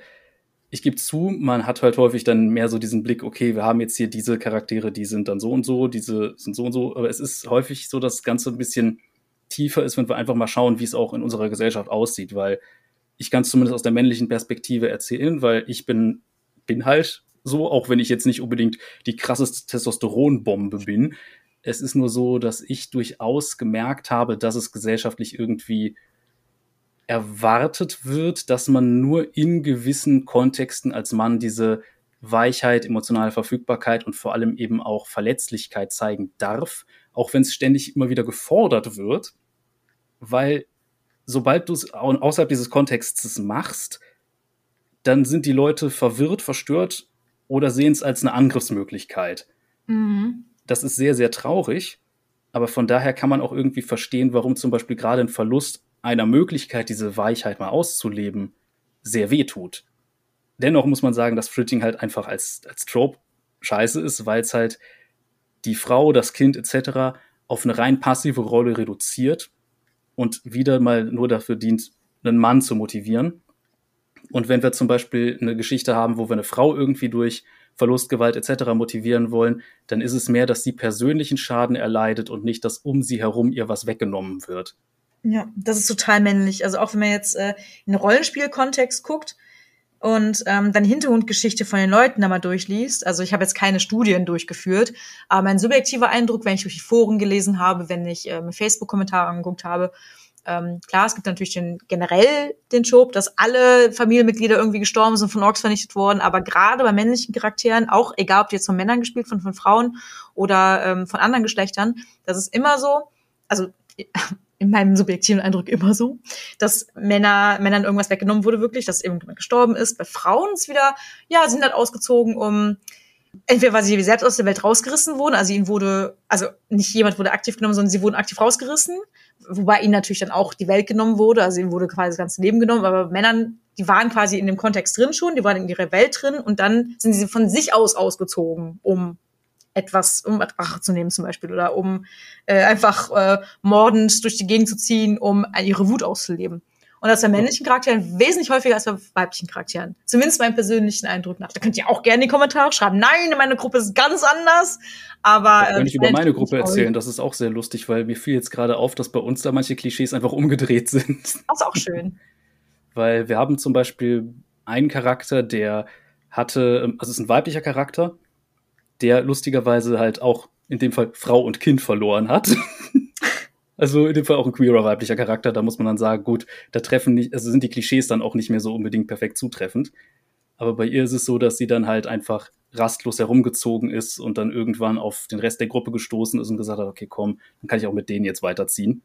ich gebe zu, man hat halt häufig dann mehr so diesen Blick, okay, wir haben jetzt hier diese Charaktere, die sind dann so und so, diese sind so und so, aber es ist häufig so, dass das Ganze ein bisschen tiefer ist, wenn wir einfach mal schauen, wie es auch in unserer Gesellschaft aussieht, weil ich kann es zumindest aus der männlichen Perspektive erzählen, weil ich bin, bin halt so, auch wenn ich jetzt nicht unbedingt die krasseste Testosteronbombe bin. Es ist nur so, dass ich durchaus gemerkt habe, dass es gesellschaftlich irgendwie erwartet wird, dass man nur in gewissen Kontexten als Mann diese Weichheit, emotionale Verfügbarkeit und vor allem eben auch Verletzlichkeit zeigen darf, auch wenn es ständig immer wieder gefordert wird, weil sobald du es außerhalb dieses Kontextes machst, dann sind die Leute verwirrt, verstört oder sehen es als eine Angriffsmöglichkeit. Mhm. Das ist sehr, sehr traurig, aber von daher kann man auch irgendwie verstehen, warum zum Beispiel gerade ein Verlust einer Möglichkeit, diese Weichheit mal auszuleben, sehr weh tut. Dennoch muss man sagen, dass Fridging halt einfach als, als Trope scheiße ist, weil es halt die Frau, das Kind etc. auf eine rein passive Rolle reduziert und wieder mal nur dafür dient, einen Mann zu motivieren. Und wenn wir zum Beispiel eine Geschichte haben, wo wir eine Frau irgendwie durch Verlust, Gewalt etc. motivieren wollen, dann ist es mehr, dass sie persönlichen Schaden erleidet und nicht, dass um sie herum ihr was weggenommen wird. Ja, das ist total männlich. Also auch wenn man jetzt äh, in Rollenspielkontext guckt und ähm, dann Hintergrundgeschichte von den Leuten da mal durchliest. Also ich habe jetzt keine Studien durchgeführt, aber mein subjektiver Eindruck, wenn ich durch die Foren gelesen habe, wenn ich äh, Facebook-Kommentare angeguckt habe, ähm, klar, es gibt natürlich den, generell den Job, dass alle Familienmitglieder irgendwie gestorben sind, von Orks vernichtet worden, aber gerade bei männlichen Charakteren, auch egal ob die jetzt von Männern gespielt, von, von Frauen oder ähm, von anderen Geschlechtern, das ist immer so, also in meinem subjektiven Eindruck immer so, dass Männer, Männern irgendwas weggenommen wurde, wirklich, dass irgendjemand gestorben ist. Bei Frauen ist wieder, ja, sind halt ausgezogen, um entweder weil sie selbst aus der Welt rausgerissen wurden, also ihnen wurde, also nicht jemand wurde aktiv genommen, sondern sie wurden aktiv rausgerissen, wobei ihnen natürlich dann auch die Welt genommen wurde, also ihnen wurde quasi das ganze Leben genommen, aber Männern, die waren quasi in dem Kontext drin schon, die waren in ihrer Welt drin und dann sind sie von sich aus ausgezogen, um etwas, um Rache zu nehmen zum Beispiel oder um äh, einfach äh, mordend durch die Gegend zu ziehen, um ihre Wut auszuleben. Und das bei männlichen Charakteren wesentlich häufiger als bei weiblichen Charakteren. Zumindest meinem persönlichen Eindruck nach. Da könnt ihr auch gerne in die Kommentare schreiben. Nein, meine Gruppe ist ganz anders. Aber. Wenn ich über meine Gruppe erzählen, das ist auch sehr lustig, weil mir fiel jetzt gerade auf, dass bei uns da manche Klischees einfach umgedreht sind. Das ist auch schön. <laughs> weil wir haben zum Beispiel einen Charakter, der hatte, also es ist ein weiblicher Charakter, der lustigerweise halt auch in dem Fall Frau und Kind verloren hat. <laughs> also in dem Fall auch ein queerer weiblicher Charakter, da muss man dann sagen, gut, da treffen nicht, also sind die Klischees dann auch nicht mehr so unbedingt perfekt zutreffend. Aber bei ihr ist es so, dass sie dann halt einfach rastlos herumgezogen ist und dann irgendwann auf den Rest der Gruppe gestoßen ist und gesagt hat, okay, komm, dann kann ich auch mit denen jetzt weiterziehen.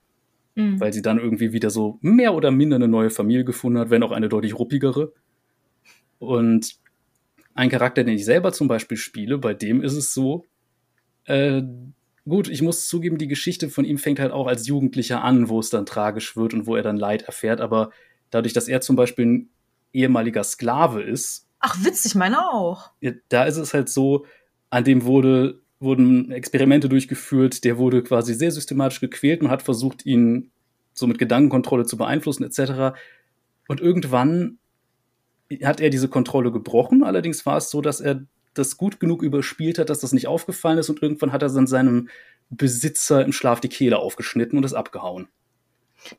Mhm. Weil sie dann irgendwie wieder so mehr oder minder eine neue Familie gefunden hat, wenn auch eine deutlich ruppigere. Und ein Charakter, den ich selber zum Beispiel spiele, bei dem ist es so, äh, gut, ich muss zugeben, die Geschichte von ihm fängt halt auch als Jugendlicher an, wo es dann tragisch wird und wo er dann Leid erfährt, aber dadurch, dass er zum Beispiel ein ehemaliger Sklave ist. Ach, witzig, meine auch. Da ist es halt so, an dem wurde, wurden Experimente durchgeführt, der wurde quasi sehr systematisch gequält und hat versucht, ihn so mit Gedankenkontrolle zu beeinflussen, etc. Und irgendwann hat er diese Kontrolle gebrochen. Allerdings war es so, dass er das gut genug überspielt hat, dass das nicht aufgefallen ist und irgendwann hat er dann seinem Besitzer im Schlaf die Kehle aufgeschnitten und ist abgehauen.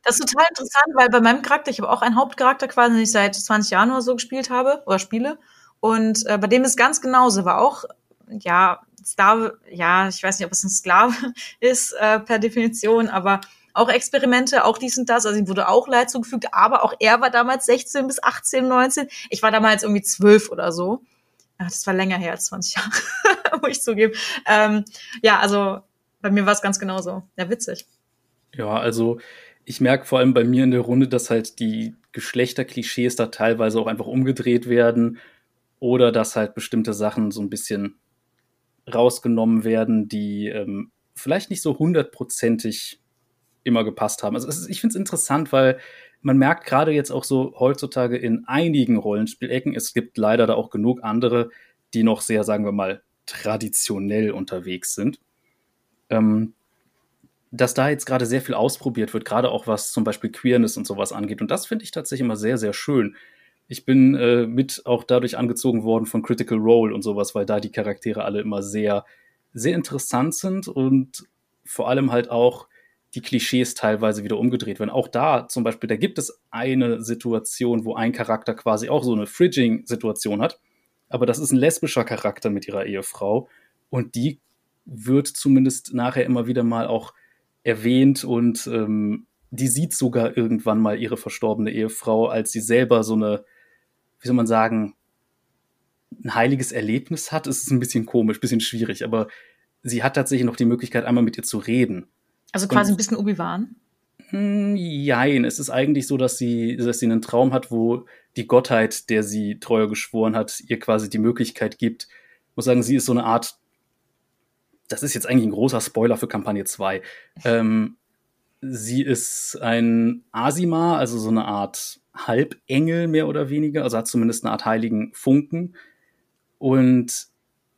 Das ist total interessant, weil bei meinem Charakter, ich habe auch einen Hauptcharakter quasi, den ich seit 20 Jahren oder so gespielt habe oder spiele. Und äh, bei dem ist ganz genauso, war auch, ja, Sklave, ja, ich weiß nicht, ob es ein Sklave <laughs> ist äh, per Definition, aber auch Experimente, auch dies und das. Also ihm wurde auch Leid zugefügt, aber auch er war damals 16 bis 18, 19. Ich war damals irgendwie 12 oder so. Ach, das war länger her als 20 Jahre, <laughs> muss ich zugeben. Ähm, ja, also bei mir war es ganz genauso. Ja, witzig. Ja, also ich merke vor allem bei mir in der Runde, dass halt die Geschlechterklischees da teilweise auch einfach umgedreht werden oder dass halt bestimmte Sachen so ein bisschen rausgenommen werden, die ähm, vielleicht nicht so hundertprozentig immer gepasst haben. Also ist, ich finde es interessant, weil man merkt gerade jetzt auch so heutzutage in einigen Rollenspielecken, es gibt leider da auch genug andere, die noch sehr, sagen wir mal, traditionell unterwegs sind. Ähm, dass da jetzt gerade sehr viel ausprobiert wird, gerade auch was zum Beispiel Queerness und sowas angeht. Und das finde ich tatsächlich immer sehr, sehr schön. Ich bin äh, mit auch dadurch angezogen worden von Critical Role und sowas, weil da die Charaktere alle immer sehr, sehr interessant sind und vor allem halt auch die Klischees teilweise wieder umgedreht werden. Auch da zum Beispiel, da gibt es eine Situation, wo ein Charakter quasi auch so eine Fridging-Situation hat. Aber das ist ein lesbischer Charakter mit ihrer Ehefrau. Und die wird zumindest nachher immer wieder mal auch erwähnt und ähm, die sieht sogar irgendwann mal ihre verstorbene Ehefrau, als sie selber so eine, wie soll man sagen, ein heiliges Erlebnis hat. Es ist ein bisschen komisch, ein bisschen schwierig, aber sie hat tatsächlich noch die Möglichkeit, einmal mit ihr zu reden. Also quasi und, ein bisschen Obi-Wan? Hm, jein, es ist eigentlich so, dass sie, dass sie einen Traum hat, wo die Gottheit, der sie treuer geschworen hat, ihr quasi die Möglichkeit gibt. Ich muss sagen, sie ist so eine Art, das ist jetzt eigentlich ein großer Spoiler für Kampagne 2. Ähm, sie ist ein Asima, also so eine Art Halbengel mehr oder weniger, also hat zumindest eine Art heiligen Funken. Und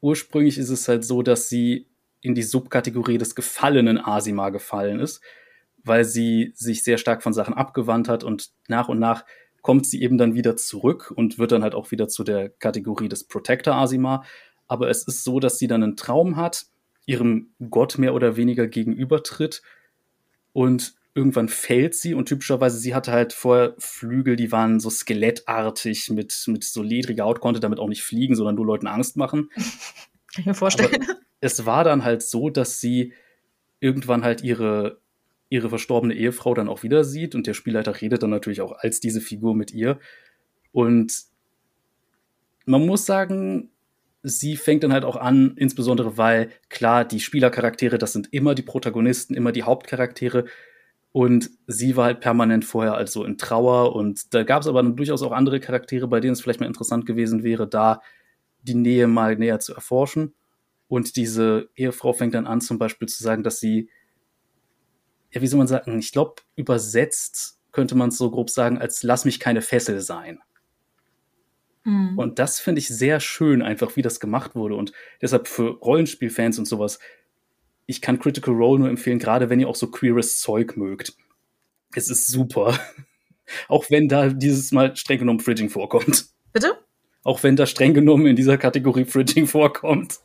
ursprünglich ist es halt so, dass sie in die Subkategorie des gefallenen Asima gefallen ist, weil sie sich sehr stark von Sachen abgewandt hat und nach und nach kommt sie eben dann wieder zurück und wird dann halt auch wieder zu der Kategorie des Protector Asima. Aber es ist so, dass sie dann einen Traum hat, ihrem Gott mehr oder weniger gegenübertritt und irgendwann fällt sie und typischerweise sie hatte halt vorher Flügel, die waren so skelettartig mit, mit so ledriger Haut, konnte damit auch nicht fliegen, sondern nur Leuten Angst machen. <laughs> Kann ich mir vorstellen. Aber es war dann halt so, dass sie irgendwann halt ihre, ihre verstorbene Ehefrau dann auch wieder sieht und der Spielleiter redet dann natürlich auch als diese Figur mit ihr. Und man muss sagen, sie fängt dann halt auch an, insbesondere weil, klar, die Spielercharaktere, das sind immer die Protagonisten, immer die Hauptcharaktere. Und sie war halt permanent vorher also in Trauer. Und da gab es aber durchaus auch andere Charaktere, bei denen es vielleicht mal interessant gewesen wäre, da die Nähe mal näher zu erforschen. Und diese Ehefrau fängt dann an, zum Beispiel zu sagen, dass sie, ja, wie soll man sagen, ich glaube, übersetzt könnte man es so grob sagen, als lass mich keine Fessel sein. Mhm. Und das finde ich sehr schön, einfach wie das gemacht wurde. Und deshalb für Rollenspielfans und sowas, ich kann Critical Role nur empfehlen, gerade wenn ihr auch so queeres Zeug mögt. Es ist super. <laughs> auch wenn da dieses Mal streng genommen Fridging vorkommt. Bitte? Auch wenn da streng genommen in dieser Kategorie Fridging vorkommt.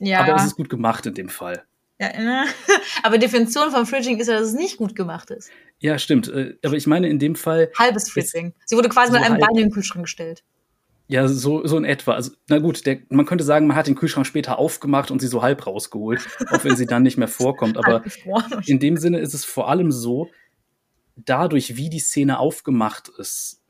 Ja. Aber es ist gut gemacht in dem Fall. Ja, ne? <laughs> aber Definition von Fridging ist ja, dass es nicht gut gemacht ist. Ja, stimmt. Äh, aber ich meine in dem Fall. Halbes Fridging. Sie wurde quasi so mit einem Bein in den Kühlschrank gestellt. Ja, so, so in etwa. Also, na gut, der, man könnte sagen, man hat den Kühlschrank später aufgemacht und sie so halb rausgeholt, auch wenn sie dann nicht mehr vorkommt. <laughs> Aber in dem Sinne ist es vor allem so, dadurch, wie die Szene aufgemacht ist,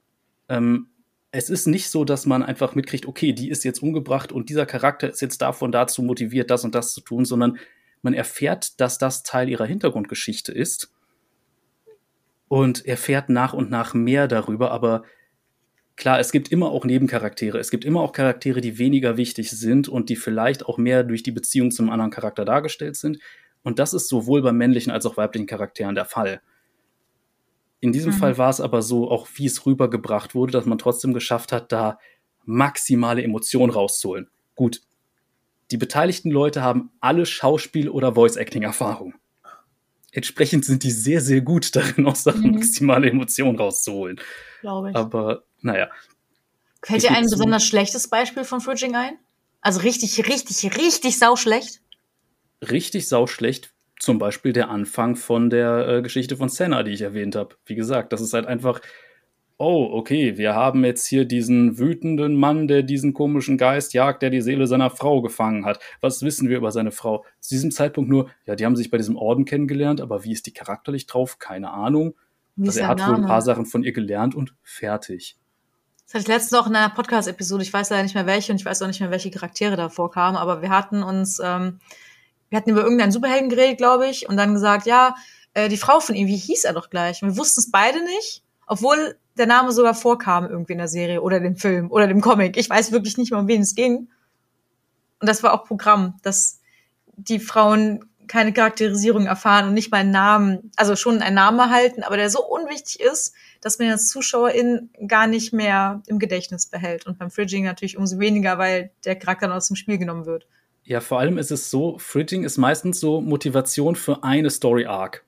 ähm, es ist nicht so, dass man einfach mitkriegt, okay, die ist jetzt umgebracht und dieser Charakter ist jetzt davon dazu motiviert, das und das zu tun, sondern man erfährt, dass das Teil ihrer Hintergrundgeschichte ist und erfährt nach und nach mehr darüber, aber klar, es gibt immer auch Nebencharaktere, es gibt immer auch Charaktere, die weniger wichtig sind und die vielleicht auch mehr durch die Beziehung zum anderen Charakter dargestellt sind. Und das ist sowohl bei männlichen als auch weiblichen Charakteren der Fall. In diesem mhm. Fall war es aber so, auch wie es rübergebracht wurde, dass man trotzdem geschafft hat, da maximale Emotionen rauszuholen. Gut, die beteiligten Leute haben alle Schauspiel- oder Voice-Acting-Erfahrung. Entsprechend sind die sehr, sehr gut darin, aus Sachen mhm. maximale Emotionen rauszuholen. Glaube ich. Aber naja. Fällt dir ein besonders schlechtes Beispiel von Fridging ein? Also richtig, richtig, richtig sauschlecht? Richtig sauschlecht zum Beispiel der Anfang von der äh, Geschichte von Senna, die ich erwähnt habe. Wie gesagt, das ist halt einfach, oh, okay, wir haben jetzt hier diesen wütenden Mann, der diesen komischen Geist jagt, der die Seele seiner Frau gefangen hat. Was wissen wir über seine Frau? Zu diesem Zeitpunkt nur, ja, die haben sich bei diesem Orden kennengelernt, aber wie ist die charakterlich drauf? Keine Ahnung. Wie also er hat Name? wohl ein paar Sachen von ihr gelernt und fertig. Das hatte ich letztens auch in einer Podcast-Episode, ich weiß leider nicht mehr welche und ich weiß auch nicht mehr, welche Charaktere da vorkamen, aber wir hatten uns ähm, wir hatten über irgendeinen Superhelden geredet, glaube ich, und dann gesagt, ja, äh, die Frau von ihm, wie hieß er doch gleich? Und wir wussten es beide nicht, obwohl der Name sogar vorkam irgendwie in der Serie oder dem Film oder dem Comic. Ich weiß wirklich nicht mehr, um wen es ging. Und das war auch Programm, dass die Frauen keine Charakterisierung erfahren und nicht mal einen Namen, also schon einen Namen erhalten, aber der so unwichtig ist, dass man als Zuschauerin gar nicht mehr im Gedächtnis behält. Und beim Fridging natürlich umso weniger, weil der Charakter noch aus dem Spiel genommen wird. Ja, vor allem ist es so, Fridging ist meistens so Motivation für eine Story Arc.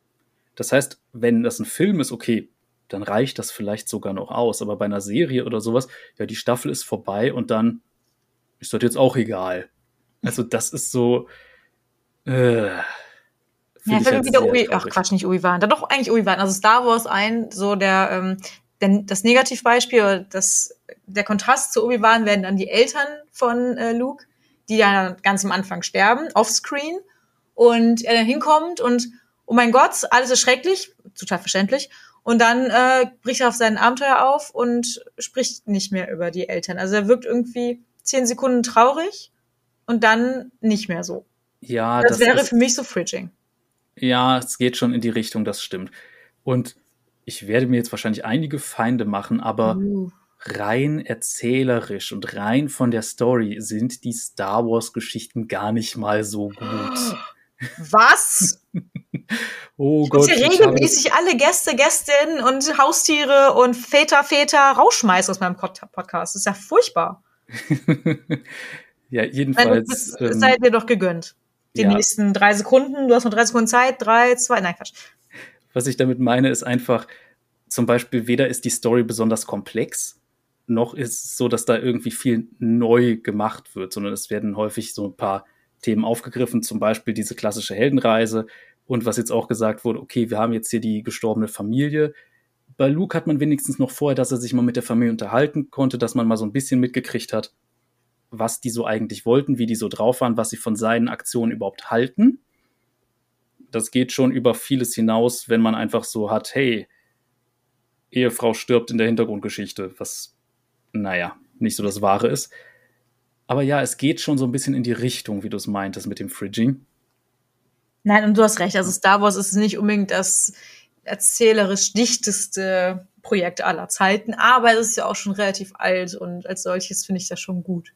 Das heißt, wenn das ein Film ist, okay, dann reicht das vielleicht sogar noch aus. Aber bei einer Serie oder sowas, ja, die Staffel ist vorbei und dann ist das jetzt auch egal. Also das ist so. Äh, ja, fällt halt wieder Obi, ach Quatsch, nicht Obi-Wan. Da doch eigentlich Obi-Wan. Also Star Wars ein, so der, ähm, der das Negativbeispiel, das, der Kontrast zu Obi-Wan werden dann die Eltern von äh, Luke die dann ganz am Anfang sterben, offscreen. Und er dann hinkommt und, oh mein Gott, alles ist schrecklich, total verständlich. Und dann äh, bricht er auf sein Abenteuer auf und spricht nicht mehr über die Eltern. Also er wirkt irgendwie zehn Sekunden traurig und dann nicht mehr so. Ja, das, das wäre ist, für mich so Fridging. Ja, es geht schon in die Richtung, das stimmt. Und ich werde mir jetzt wahrscheinlich einige Feinde machen, aber uh rein erzählerisch und rein von der Story sind die Star Wars Geschichten gar nicht mal so gut. <gasps> Was? <laughs> oh ich Gott. Ich regelmäßig alle Gäste, Gästinnen und Haustiere und Väter, Väter rausschmeißen aus meinem Podcast. Das ist ja furchtbar. <laughs> ja, jedenfalls. Nein, ähm, seid ihr doch gegönnt. Die ja. nächsten drei Sekunden, du hast noch drei Sekunden Zeit, drei, zwei, nein, Quatsch. Was ich damit meine, ist einfach, zum Beispiel weder ist die Story besonders komplex, noch ist es so, dass da irgendwie viel neu gemacht wird, sondern es werden häufig so ein paar Themen aufgegriffen, zum Beispiel diese klassische Heldenreise und was jetzt auch gesagt wurde, okay, wir haben jetzt hier die gestorbene Familie. Bei Luke hat man wenigstens noch vorher, dass er sich mal mit der Familie unterhalten konnte, dass man mal so ein bisschen mitgekriegt hat, was die so eigentlich wollten, wie die so drauf waren, was sie von seinen Aktionen überhaupt halten. Das geht schon über vieles hinaus, wenn man einfach so hat, hey, Ehefrau stirbt in der Hintergrundgeschichte, was, naja, nicht so das Wahre ist. Aber ja, es geht schon so ein bisschen in die Richtung, wie du es meintest mit dem Fridging. Nein, und du hast recht. Also Star Wars ist nicht unbedingt das erzählerisch dichteste Projekt aller Zeiten, aber es ist ja auch schon relativ alt und als solches finde ich das schon gut.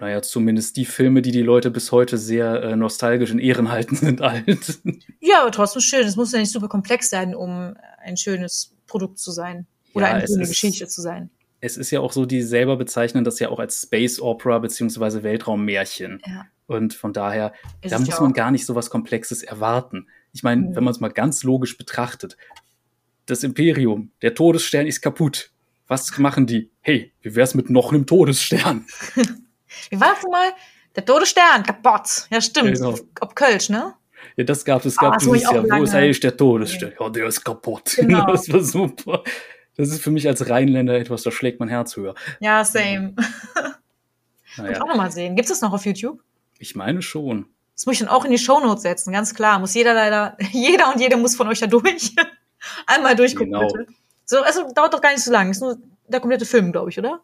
Naja, zumindest die Filme, die die Leute bis heute sehr äh, nostalgisch in Ehren halten, <laughs> sind alt. Ja, aber trotzdem schön. Es muss ja nicht super komplex sein, um ein schönes Produkt zu sein. Oder ja, eine schöne Geschichte zu sein. Es ist ja auch so, die selber bezeichnen das ja auch als Space Opera beziehungsweise Weltraummärchen. Ja. Und von daher, ist da muss man gar nicht so was Komplexes erwarten. Ich meine, mhm. wenn man es mal ganz logisch betrachtet, das Imperium, der Todesstern ist kaputt. Was machen die? Hey, wie wär's mit noch einem Todesstern? <laughs> wie war das mal? Der Todesstern, kaputt. Ja, stimmt. Genau. Ob Kölsch, ne? Ja, das gab es. gab oh, dieses Jahr. Wo ist eigentlich der Todesstern? Ja, der ist kaputt. <laughs> Genau. Das war super. Das ist für mich als Rheinländer etwas, da schlägt mein Herz höher. Ja, same. <laughs> Naja. Muss auch nochmal sehen. Gibt es das noch auf YouTube? Ich meine schon. Das muss ich dann auch in die Shownotes setzen, ganz klar. Muss jeder leider, <laughs> jeder und jede muss von euch da durch. <laughs> Einmal durchgucken, genau. bitte. So, also dauert doch gar nicht so lange. Ist nur der komplette Film, glaube ich, oder?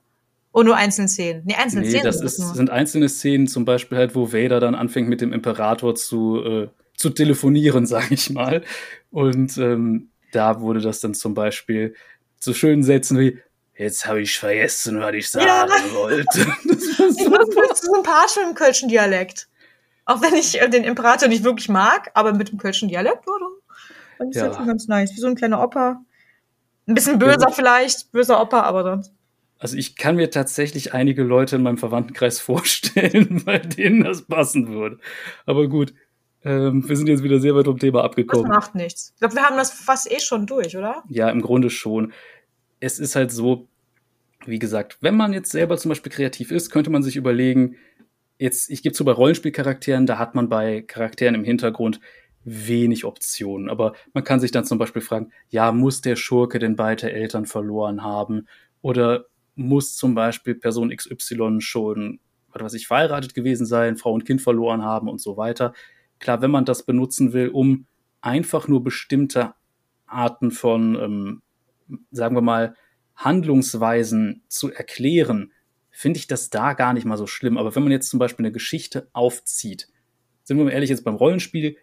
Oder nur einzelne Szenen? Nee, einzelne nee, Szenen. Das ist, sind einzelne Szenen, zum Beispiel halt, wo Vader dann anfängt mit dem Imperator zu, äh, zu telefonieren, sage ich mal. Und ähm, da wurde das dann zum Beispiel zu schönen Sätzen wie, jetzt habe ich vergessen, was ich sagen ja. wollte. <laughs> <laughs> Das ich bin so sympathisch mit dem kölschen Dialekt. Auch wenn ich äh, den Imperator nicht wirklich mag, aber mit dem kölschen Dialekt, ja, dann ist ja. das ganz nice. Wie so ein kleiner Opa. Ein bisschen böser ja. vielleicht, böser Opa, aber sonst. Also ich kann mir tatsächlich einige Leute in meinem Verwandtenkreis <laughs> vorstellen, bei denen das passen würde. Aber gut, ähm, wir sind jetzt wieder sehr weit vom Thema abgekommen. Das macht nichts. Ich glaube, wir haben das fast eh schon durch, oder? Ja, im Grunde schon. Es ist halt so, wie gesagt, wenn man jetzt selber zum Beispiel kreativ ist, könnte man sich überlegen, jetzt, ich gebe so bei Rollenspielcharakteren, da hat man bei Charakteren im Hintergrund wenig Optionen. Aber man kann sich dann zum Beispiel fragen, ja, muss der Schurke denn beide Eltern verloren haben? Oder muss zum Beispiel Person XY schon, was weiß ich, verheiratet gewesen sein, Frau und Kind verloren haben und so weiter? Klar, wenn man das benutzen will, um einfach nur bestimmte Arten von, ähm, sagen wir mal, Handlungsweisen zu erklären, finde ich das da gar nicht mal so schlimm. Aber wenn man jetzt zum Beispiel eine Geschichte aufzieht, sind wir mal ehrlich, jetzt beim Rollenspiel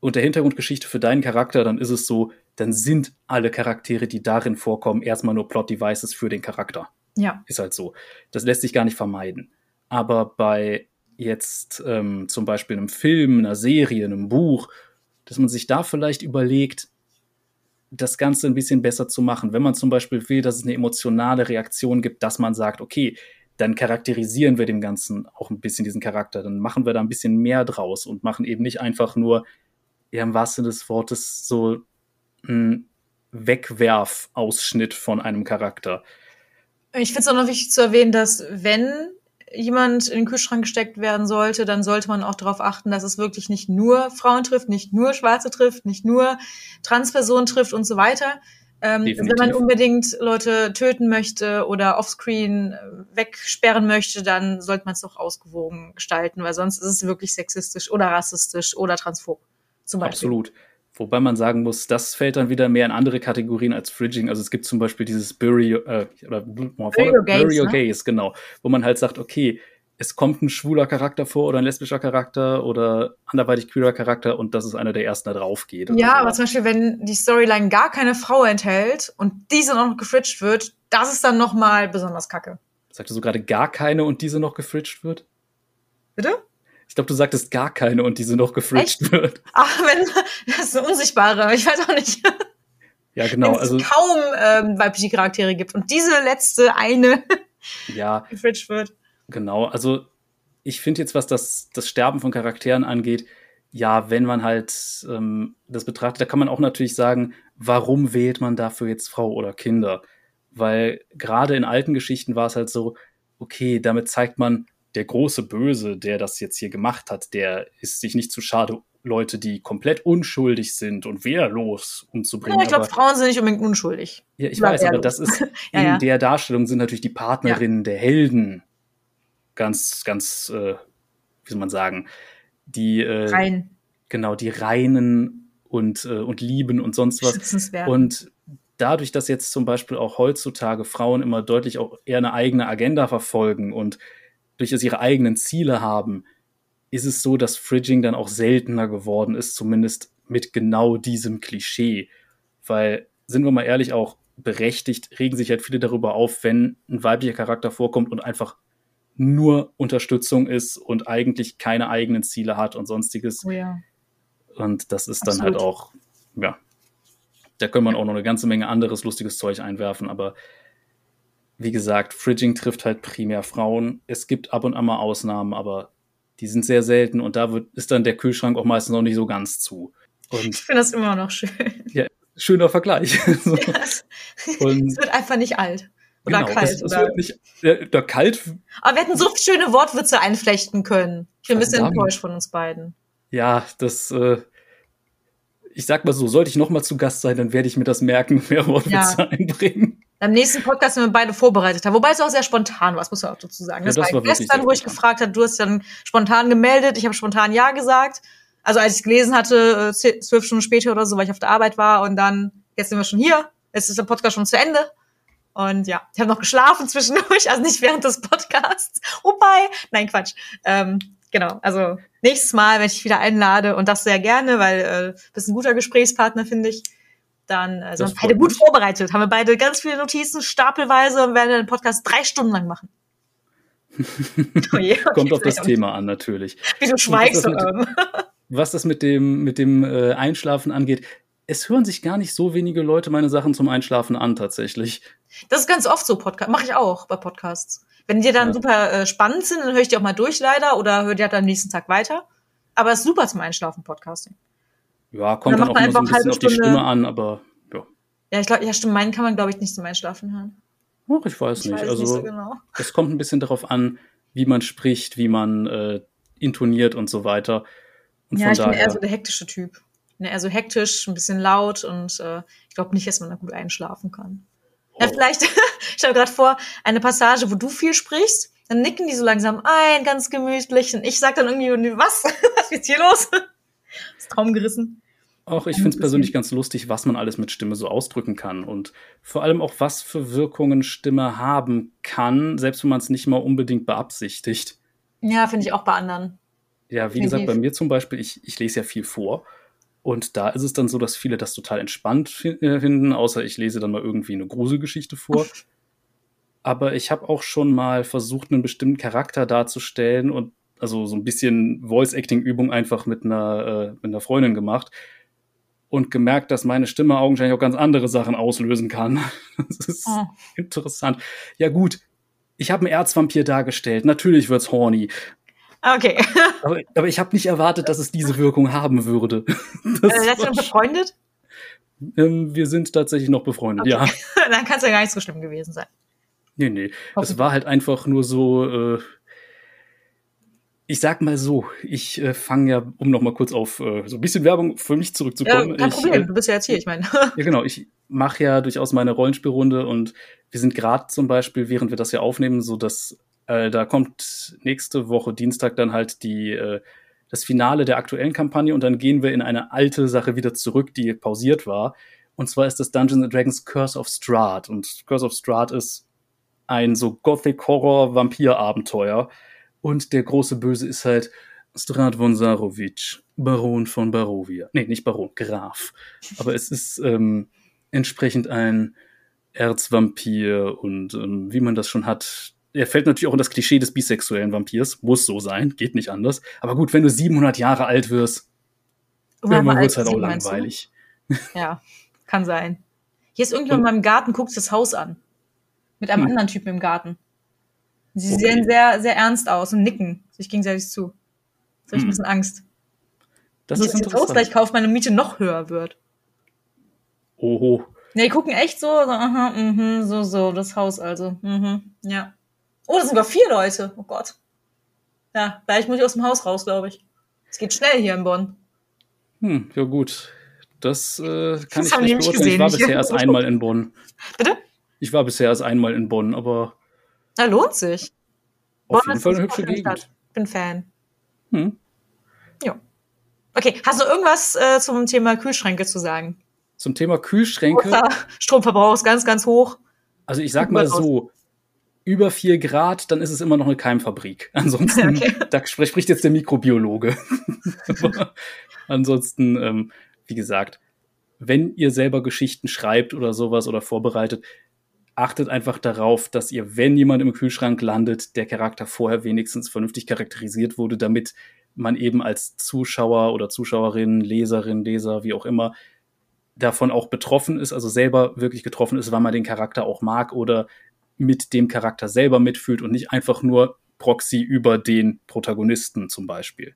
und der Hintergrundgeschichte für deinen Charakter, dann ist es so, dann sind alle Charaktere, die darin vorkommen, erstmal nur Plot-Devices für den Charakter. Ja. Ist halt so. Das lässt sich gar nicht vermeiden. Aber bei jetzt ähm, zum Beispiel einem Film, einer Serie, einem Buch, dass man sich da vielleicht überlegt, das Ganze ein bisschen besser zu machen. Wenn man zum Beispiel will, dass es eine emotionale Reaktion gibt, dass man sagt, okay, dann charakterisieren wir dem Ganzen auch ein bisschen diesen Charakter. Dann machen wir da ein bisschen mehr draus und machen eben nicht einfach nur, ja, im wahrsten des Wortes, so ein Wegwerfausschnitt von einem Charakter. Ich finde es auch noch wichtig zu erwähnen, dass wenn jemand in den Kühlschrank gesteckt werden sollte, dann sollte man auch darauf achten, dass es wirklich nicht nur Frauen trifft, nicht nur Schwarze trifft, nicht nur Transpersonen trifft und so weiter. Ähm, wenn man unbedingt Leute töten möchte oder offscreen äh, wegsperren möchte, dann sollte man es doch ausgewogen gestalten, weil sonst ist es wirklich sexistisch oder rassistisch oder transphob. Zum Beispiel. Absolut. Wobei man sagen muss, das fällt dann wieder mehr in andere Kategorien als Fridging. Also es gibt zum Beispiel dieses Bury, äh, oder Bury Your Gaze, ne? Gaze, genau. Wo man halt sagt, okay, es kommt ein schwuler Charakter vor oder ein lesbischer Charakter oder anderweitig queerer Charakter und das ist einer der ersten, der drauf geht. Ja, so. aber zum Beispiel, wenn die Storyline gar keine Frau enthält und diese noch gefridged wird, das ist dann noch mal besonders kacke. Sagst du gerade gar keine und diese noch gefridged wird? Bitte? Ich glaube, du sagtest gar keine und diese noch gefridged wird. Ach, wenn, das ist eine unsichtbare, ich weiß auch nicht. Ja, genau. Wenn es also kaum ähm, weibliche Charaktere gibt und diese letzte eine <laughs> ja, gefridged wird. Genau, also ich finde jetzt, was das, das Sterben von Charakteren angeht, ja, wenn man halt ähm, das betrachtet, da kann man auch natürlich sagen, warum wählt man dafür jetzt Frau oder Kinder? Weil gerade in alten Geschichten war es halt so, okay, damit zeigt man, der große Böse, der das jetzt hier gemacht hat, der ist sich nicht zu schade, Leute, die komplett unschuldig sind und wehrlos umzubringen. Ja, ich glaube, Frauen sind nicht unbedingt unschuldig. Ja, ich weiß, aber das ist <laughs> ja, in ja. der Darstellung sind natürlich die Partnerinnen ja. der Helden ganz, ganz, äh, wie soll man sagen, die äh, Rein. genau die reinen und äh, und lieben und sonst was. Und dadurch, dass jetzt zum Beispiel auch heutzutage Frauen immer deutlich auch eher eine eigene Agenda verfolgen und durchaus ihre eigenen Ziele haben, ist es so, dass Fridging dann auch seltener geworden ist, zumindest mit genau diesem Klischee. Weil, sind wir mal ehrlich, auch berechtigt regen sich halt viele darüber auf, wenn ein weiblicher Charakter vorkommt und einfach nur Unterstützung ist und eigentlich keine eigenen Ziele hat und sonstiges. Oh ja. Und das ist dann halt Absolut. halt auch, ja, da könnte man auch noch eine ganze Menge anderes lustiges Zeug einwerfen, aber wie gesagt, Fridging trifft halt primär Frauen. Es gibt ab und an mal Ausnahmen, aber die sind sehr selten und da wird, ist dann der Kühlschrank auch meistens noch nicht so ganz zu. Und, ich finde das immer noch schön. Ja, schöner Vergleich. <laughs> so. es, <laughs> es wird einfach nicht alt. Oder genau, kalt. Es oder? Nicht, äh, da kalt. Aber wir hätten so schöne Wortwitze einflechten können. Ich bin ein bisschen enttäuscht von uns beiden. Ja, das, äh, ich sag mal so, sollte ich noch mal zu Gast sein, dann werde ich mir das merken, <laughs> mehr Wortwitze ja. einbringen. Am nächsten Podcast, wenn wir beide vorbereitet haben. Wobei es auch sehr spontan war, muss man auch dazu sagen. Das, ja, das war, war gestern, wo ich gefragt habe, du hast dann spontan gemeldet, ich habe spontan Ja gesagt. Also als ich gelesen hatte, äh, zwölf Stunden später oder so, weil ich auf der Arbeit war und dann, jetzt sind wir schon hier, jetzt ist der Podcast schon zu Ende. Und ja, ich habe noch geschlafen zwischendurch, <laughs> also nicht während des Podcasts. Wobei, nein, Quatsch. Ähm, genau, also nächstes Mal, wenn ich wieder einlade und das sehr gerne, weil äh, bist ein guter Gesprächspartner, finde ich dann äh, sind beide gut vorbereitet. Haben wir beide ganz viele Notizen, stapelweise und werden den Podcast drei Stunden lang machen. <laughs> oh je, okay, Kommt auf das Thema an, natürlich. Wie du schweigst. Was das, mit, was das mit dem, mit dem äh, Einschlafen angeht, es hören sich gar nicht so wenige Leute meine Sachen zum Einschlafen an, tatsächlich. Das ist ganz oft so, Podcast. Mache ich auch bei Podcasts. Wenn die dann ja. super äh, spannend sind, dann höre ich die auch mal durch leider oder höre die halt am nächsten Tag weiter. Aber es ist super zum Einschlafen, Podcasting. Ja, kommt dann, dann auch immer so ein bisschen auf die Stimme an, aber ja. Ja, ich glaube, ja, stimmt, meinen kann man, glaube ich, nicht zum Einschlafen hören. Ach, ich weiß ich nicht. Weiß also, nicht so genau. es kommt ein bisschen darauf an, wie man spricht, wie man äh, intoniert und so weiter. Und ja, ich daher, bin eher so der hektische Typ. bin eher so hektisch, ein bisschen laut und äh, ich glaube nicht, dass man da gut einschlafen kann. Oh. Ja, vielleicht, <laughs> ich stelle gerade vor, eine Passage, wo du viel sprichst, dann nicken die so langsam ein, ganz gemütlich. Und ich sag dann irgendwie, was? <laughs> was ist hier los? Das Traum gerissen. Auch ich finde es persönlich ganz lustig, was man alles mit Stimme so ausdrücken kann und vor allem auch, was für Wirkungen Stimme haben kann, selbst wenn man es nicht mal unbedingt beabsichtigt. Ja, finde ich auch bei anderen. Ja, wie Definitiv. gesagt, bei mir zum Beispiel, ich, ich lese ja viel vor und da ist es dann so, dass viele das total entspannt äh, finden, außer ich lese dann mal irgendwie eine Gruselgeschichte vor. Aber ich habe auch schon mal versucht, einen bestimmten Charakter darzustellen und also so ein bisschen Voice-Acting-Übung einfach mit einer, äh, mit einer Freundin gemacht und gemerkt, dass meine Stimme augenscheinlich auch ganz andere Sachen auslösen kann. <laughs> Das ist oh. interessant. Ja gut, ich habe einen Erzvampir dargestellt. Natürlich wird's horny. Okay. <laughs> aber, aber ich habe nicht erwartet, dass es diese Wirkung haben würde. <laughs> Das äh, seid ihr noch befreundet? Ähm, wir sind tatsächlich noch befreundet, okay. ja. Dann kann es ja gar nicht so schlimm gewesen sein. Nee, nee. Es war halt einfach nur so, äh, ich sag mal so, ich äh, fange ja, um noch mal kurz auf äh, so ein bisschen Werbung für mich zurückzukommen. Ja, kein ich, Problem, äh, du bist ja jetzt hier, ich meine. <laughs> ja, genau, ich mache ja durchaus meine Rollenspielrunde und wir sind gerade zum Beispiel, während wir das hier aufnehmen, so dass äh, da kommt nächste Woche Dienstag dann halt die äh, das Finale der aktuellen Kampagne und dann gehen wir in eine alte Sache wieder zurück, die pausiert war. Und zwar ist das Dungeons Dragons Curse of Strahd. Und Curse of Strahd ist ein so Gothic-Horror-Vampir-Abenteuer und der große Böse ist halt Strad von Sarovic, Baron von Barovia. Nee, nicht Baron, Graf. Aber es ist ähm, entsprechend ein Erzvampir und ähm, wie man das schon hat. Er fällt natürlich auch in das Klischee des bisexuellen Vampirs. Muss so sein, geht nicht anders. Aber gut, wenn du 700 Jahre alt wirst, irgendwann wird es halt auch langweilig. <laughs> Ja, kann sein. Hier ist irgendjemand in meinem Garten, guckt das Haus an. Mit einem hm. anderen Typen im Garten. Sie okay. sehen sehr, sehr ernst aus und nicken sich gegenseitig zu. So ich hm. ein bisschen Angst. Das ist interessant. Haus gleich kauft, meine Miete noch höher wird. Oho. Ne, die gucken echt so, so, aha, mh, so, so, das Haus also. Mhm, ja. Oh, das sind sogar vier Leute. Oh Gott. Ja, gleich muss ich aus dem Haus raus, glaube ich. Es geht schnell hier in Bonn. Hm, ja gut. Das äh, kann das ich nicht beurteilen. Ich war bisher erst <laughs> einmal in Bonn. Bitte? Ich war bisher erst einmal in Bonn, aber. Na, lohnt sich. Auf Bonn jeden Fall eine hübsche Gegend. Stadt. Bin Fan. Hm. Ja. Okay, hast du irgendwas äh, zum Thema Kühlschränke zu sagen? Zum Thema Kühlschränke. Außer Stromverbrauch ist ganz, ganz hoch. Also ich sag mal so, über vier Grad, dann ist es immer noch eine Keimfabrik. <laughs> Ansonsten, okay. da spricht jetzt der Mikrobiologe. <laughs> <laughs> ansonsten, ähm, wie gesagt, wenn ihr selber Geschichten schreibt oder sowas oder vorbereitet, achtet einfach darauf, dass ihr, wenn jemand im Kühlschrank landet, der Charakter vorher wenigstens vernünftig charakterisiert wurde, damit man eben als Zuschauer oder Zuschauerin, Leserin, Leser, wie auch immer, davon auch betroffen ist, also selber wirklich getroffen ist, weil man den Charakter auch mag oder mit dem Charakter selber mitfühlt und nicht einfach nur Proxy über den Protagonisten zum Beispiel.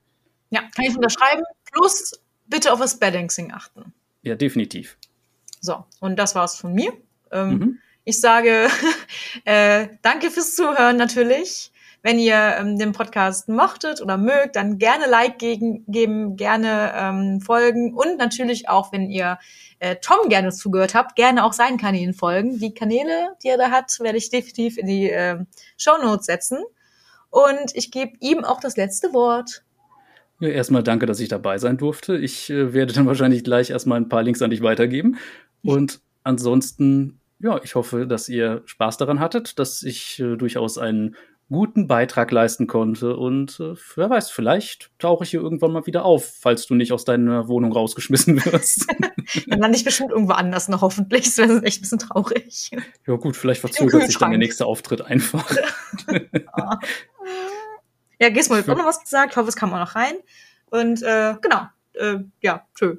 Ja, kann ich unterschreiben. Plus bitte auf das Balancing achten. Ja, definitiv. So, und das war's von mir. Ähm, mhm. Ich sage <laughs> äh, danke fürs Zuhören natürlich. Wenn ihr ähm, den Podcast mochtet oder mögt, dann gerne Like gegen, geben, gerne ähm, folgen und natürlich auch, wenn ihr äh, Tom gerne zugehört habt, gerne auch seinen Kanälen folgen. Die Kanäle, die er da hat, werde ich definitiv in die äh, Show Notes setzen. Und ich gebe ihm auch das letzte Wort. Ja, erstmal danke, dass ich dabei sein durfte. Ich äh, werde dann wahrscheinlich gleich erstmal ein paar Links an dich weitergeben. Und ansonsten, ja, ich hoffe, dass ihr Spaß daran hattet, dass ich äh, durchaus einen guten Beitrag leisten konnte. Und äh, wer weiß, vielleicht tauche ich hier irgendwann mal wieder auf, falls du nicht aus deiner Wohnung rausgeschmissen <laughs> wirst. dann lande ich bestimmt irgendwo anders noch, hoffentlich. Das wäre echt ein bisschen traurig. Ja gut, vielleicht verzögert sich dann der nächste Auftritt einfach. ja, Gizmo hat auch noch was gesagt. Ich hoffe, es kam auch noch rein. Und äh, genau, äh, ja, tschö.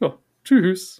ja, tschüss.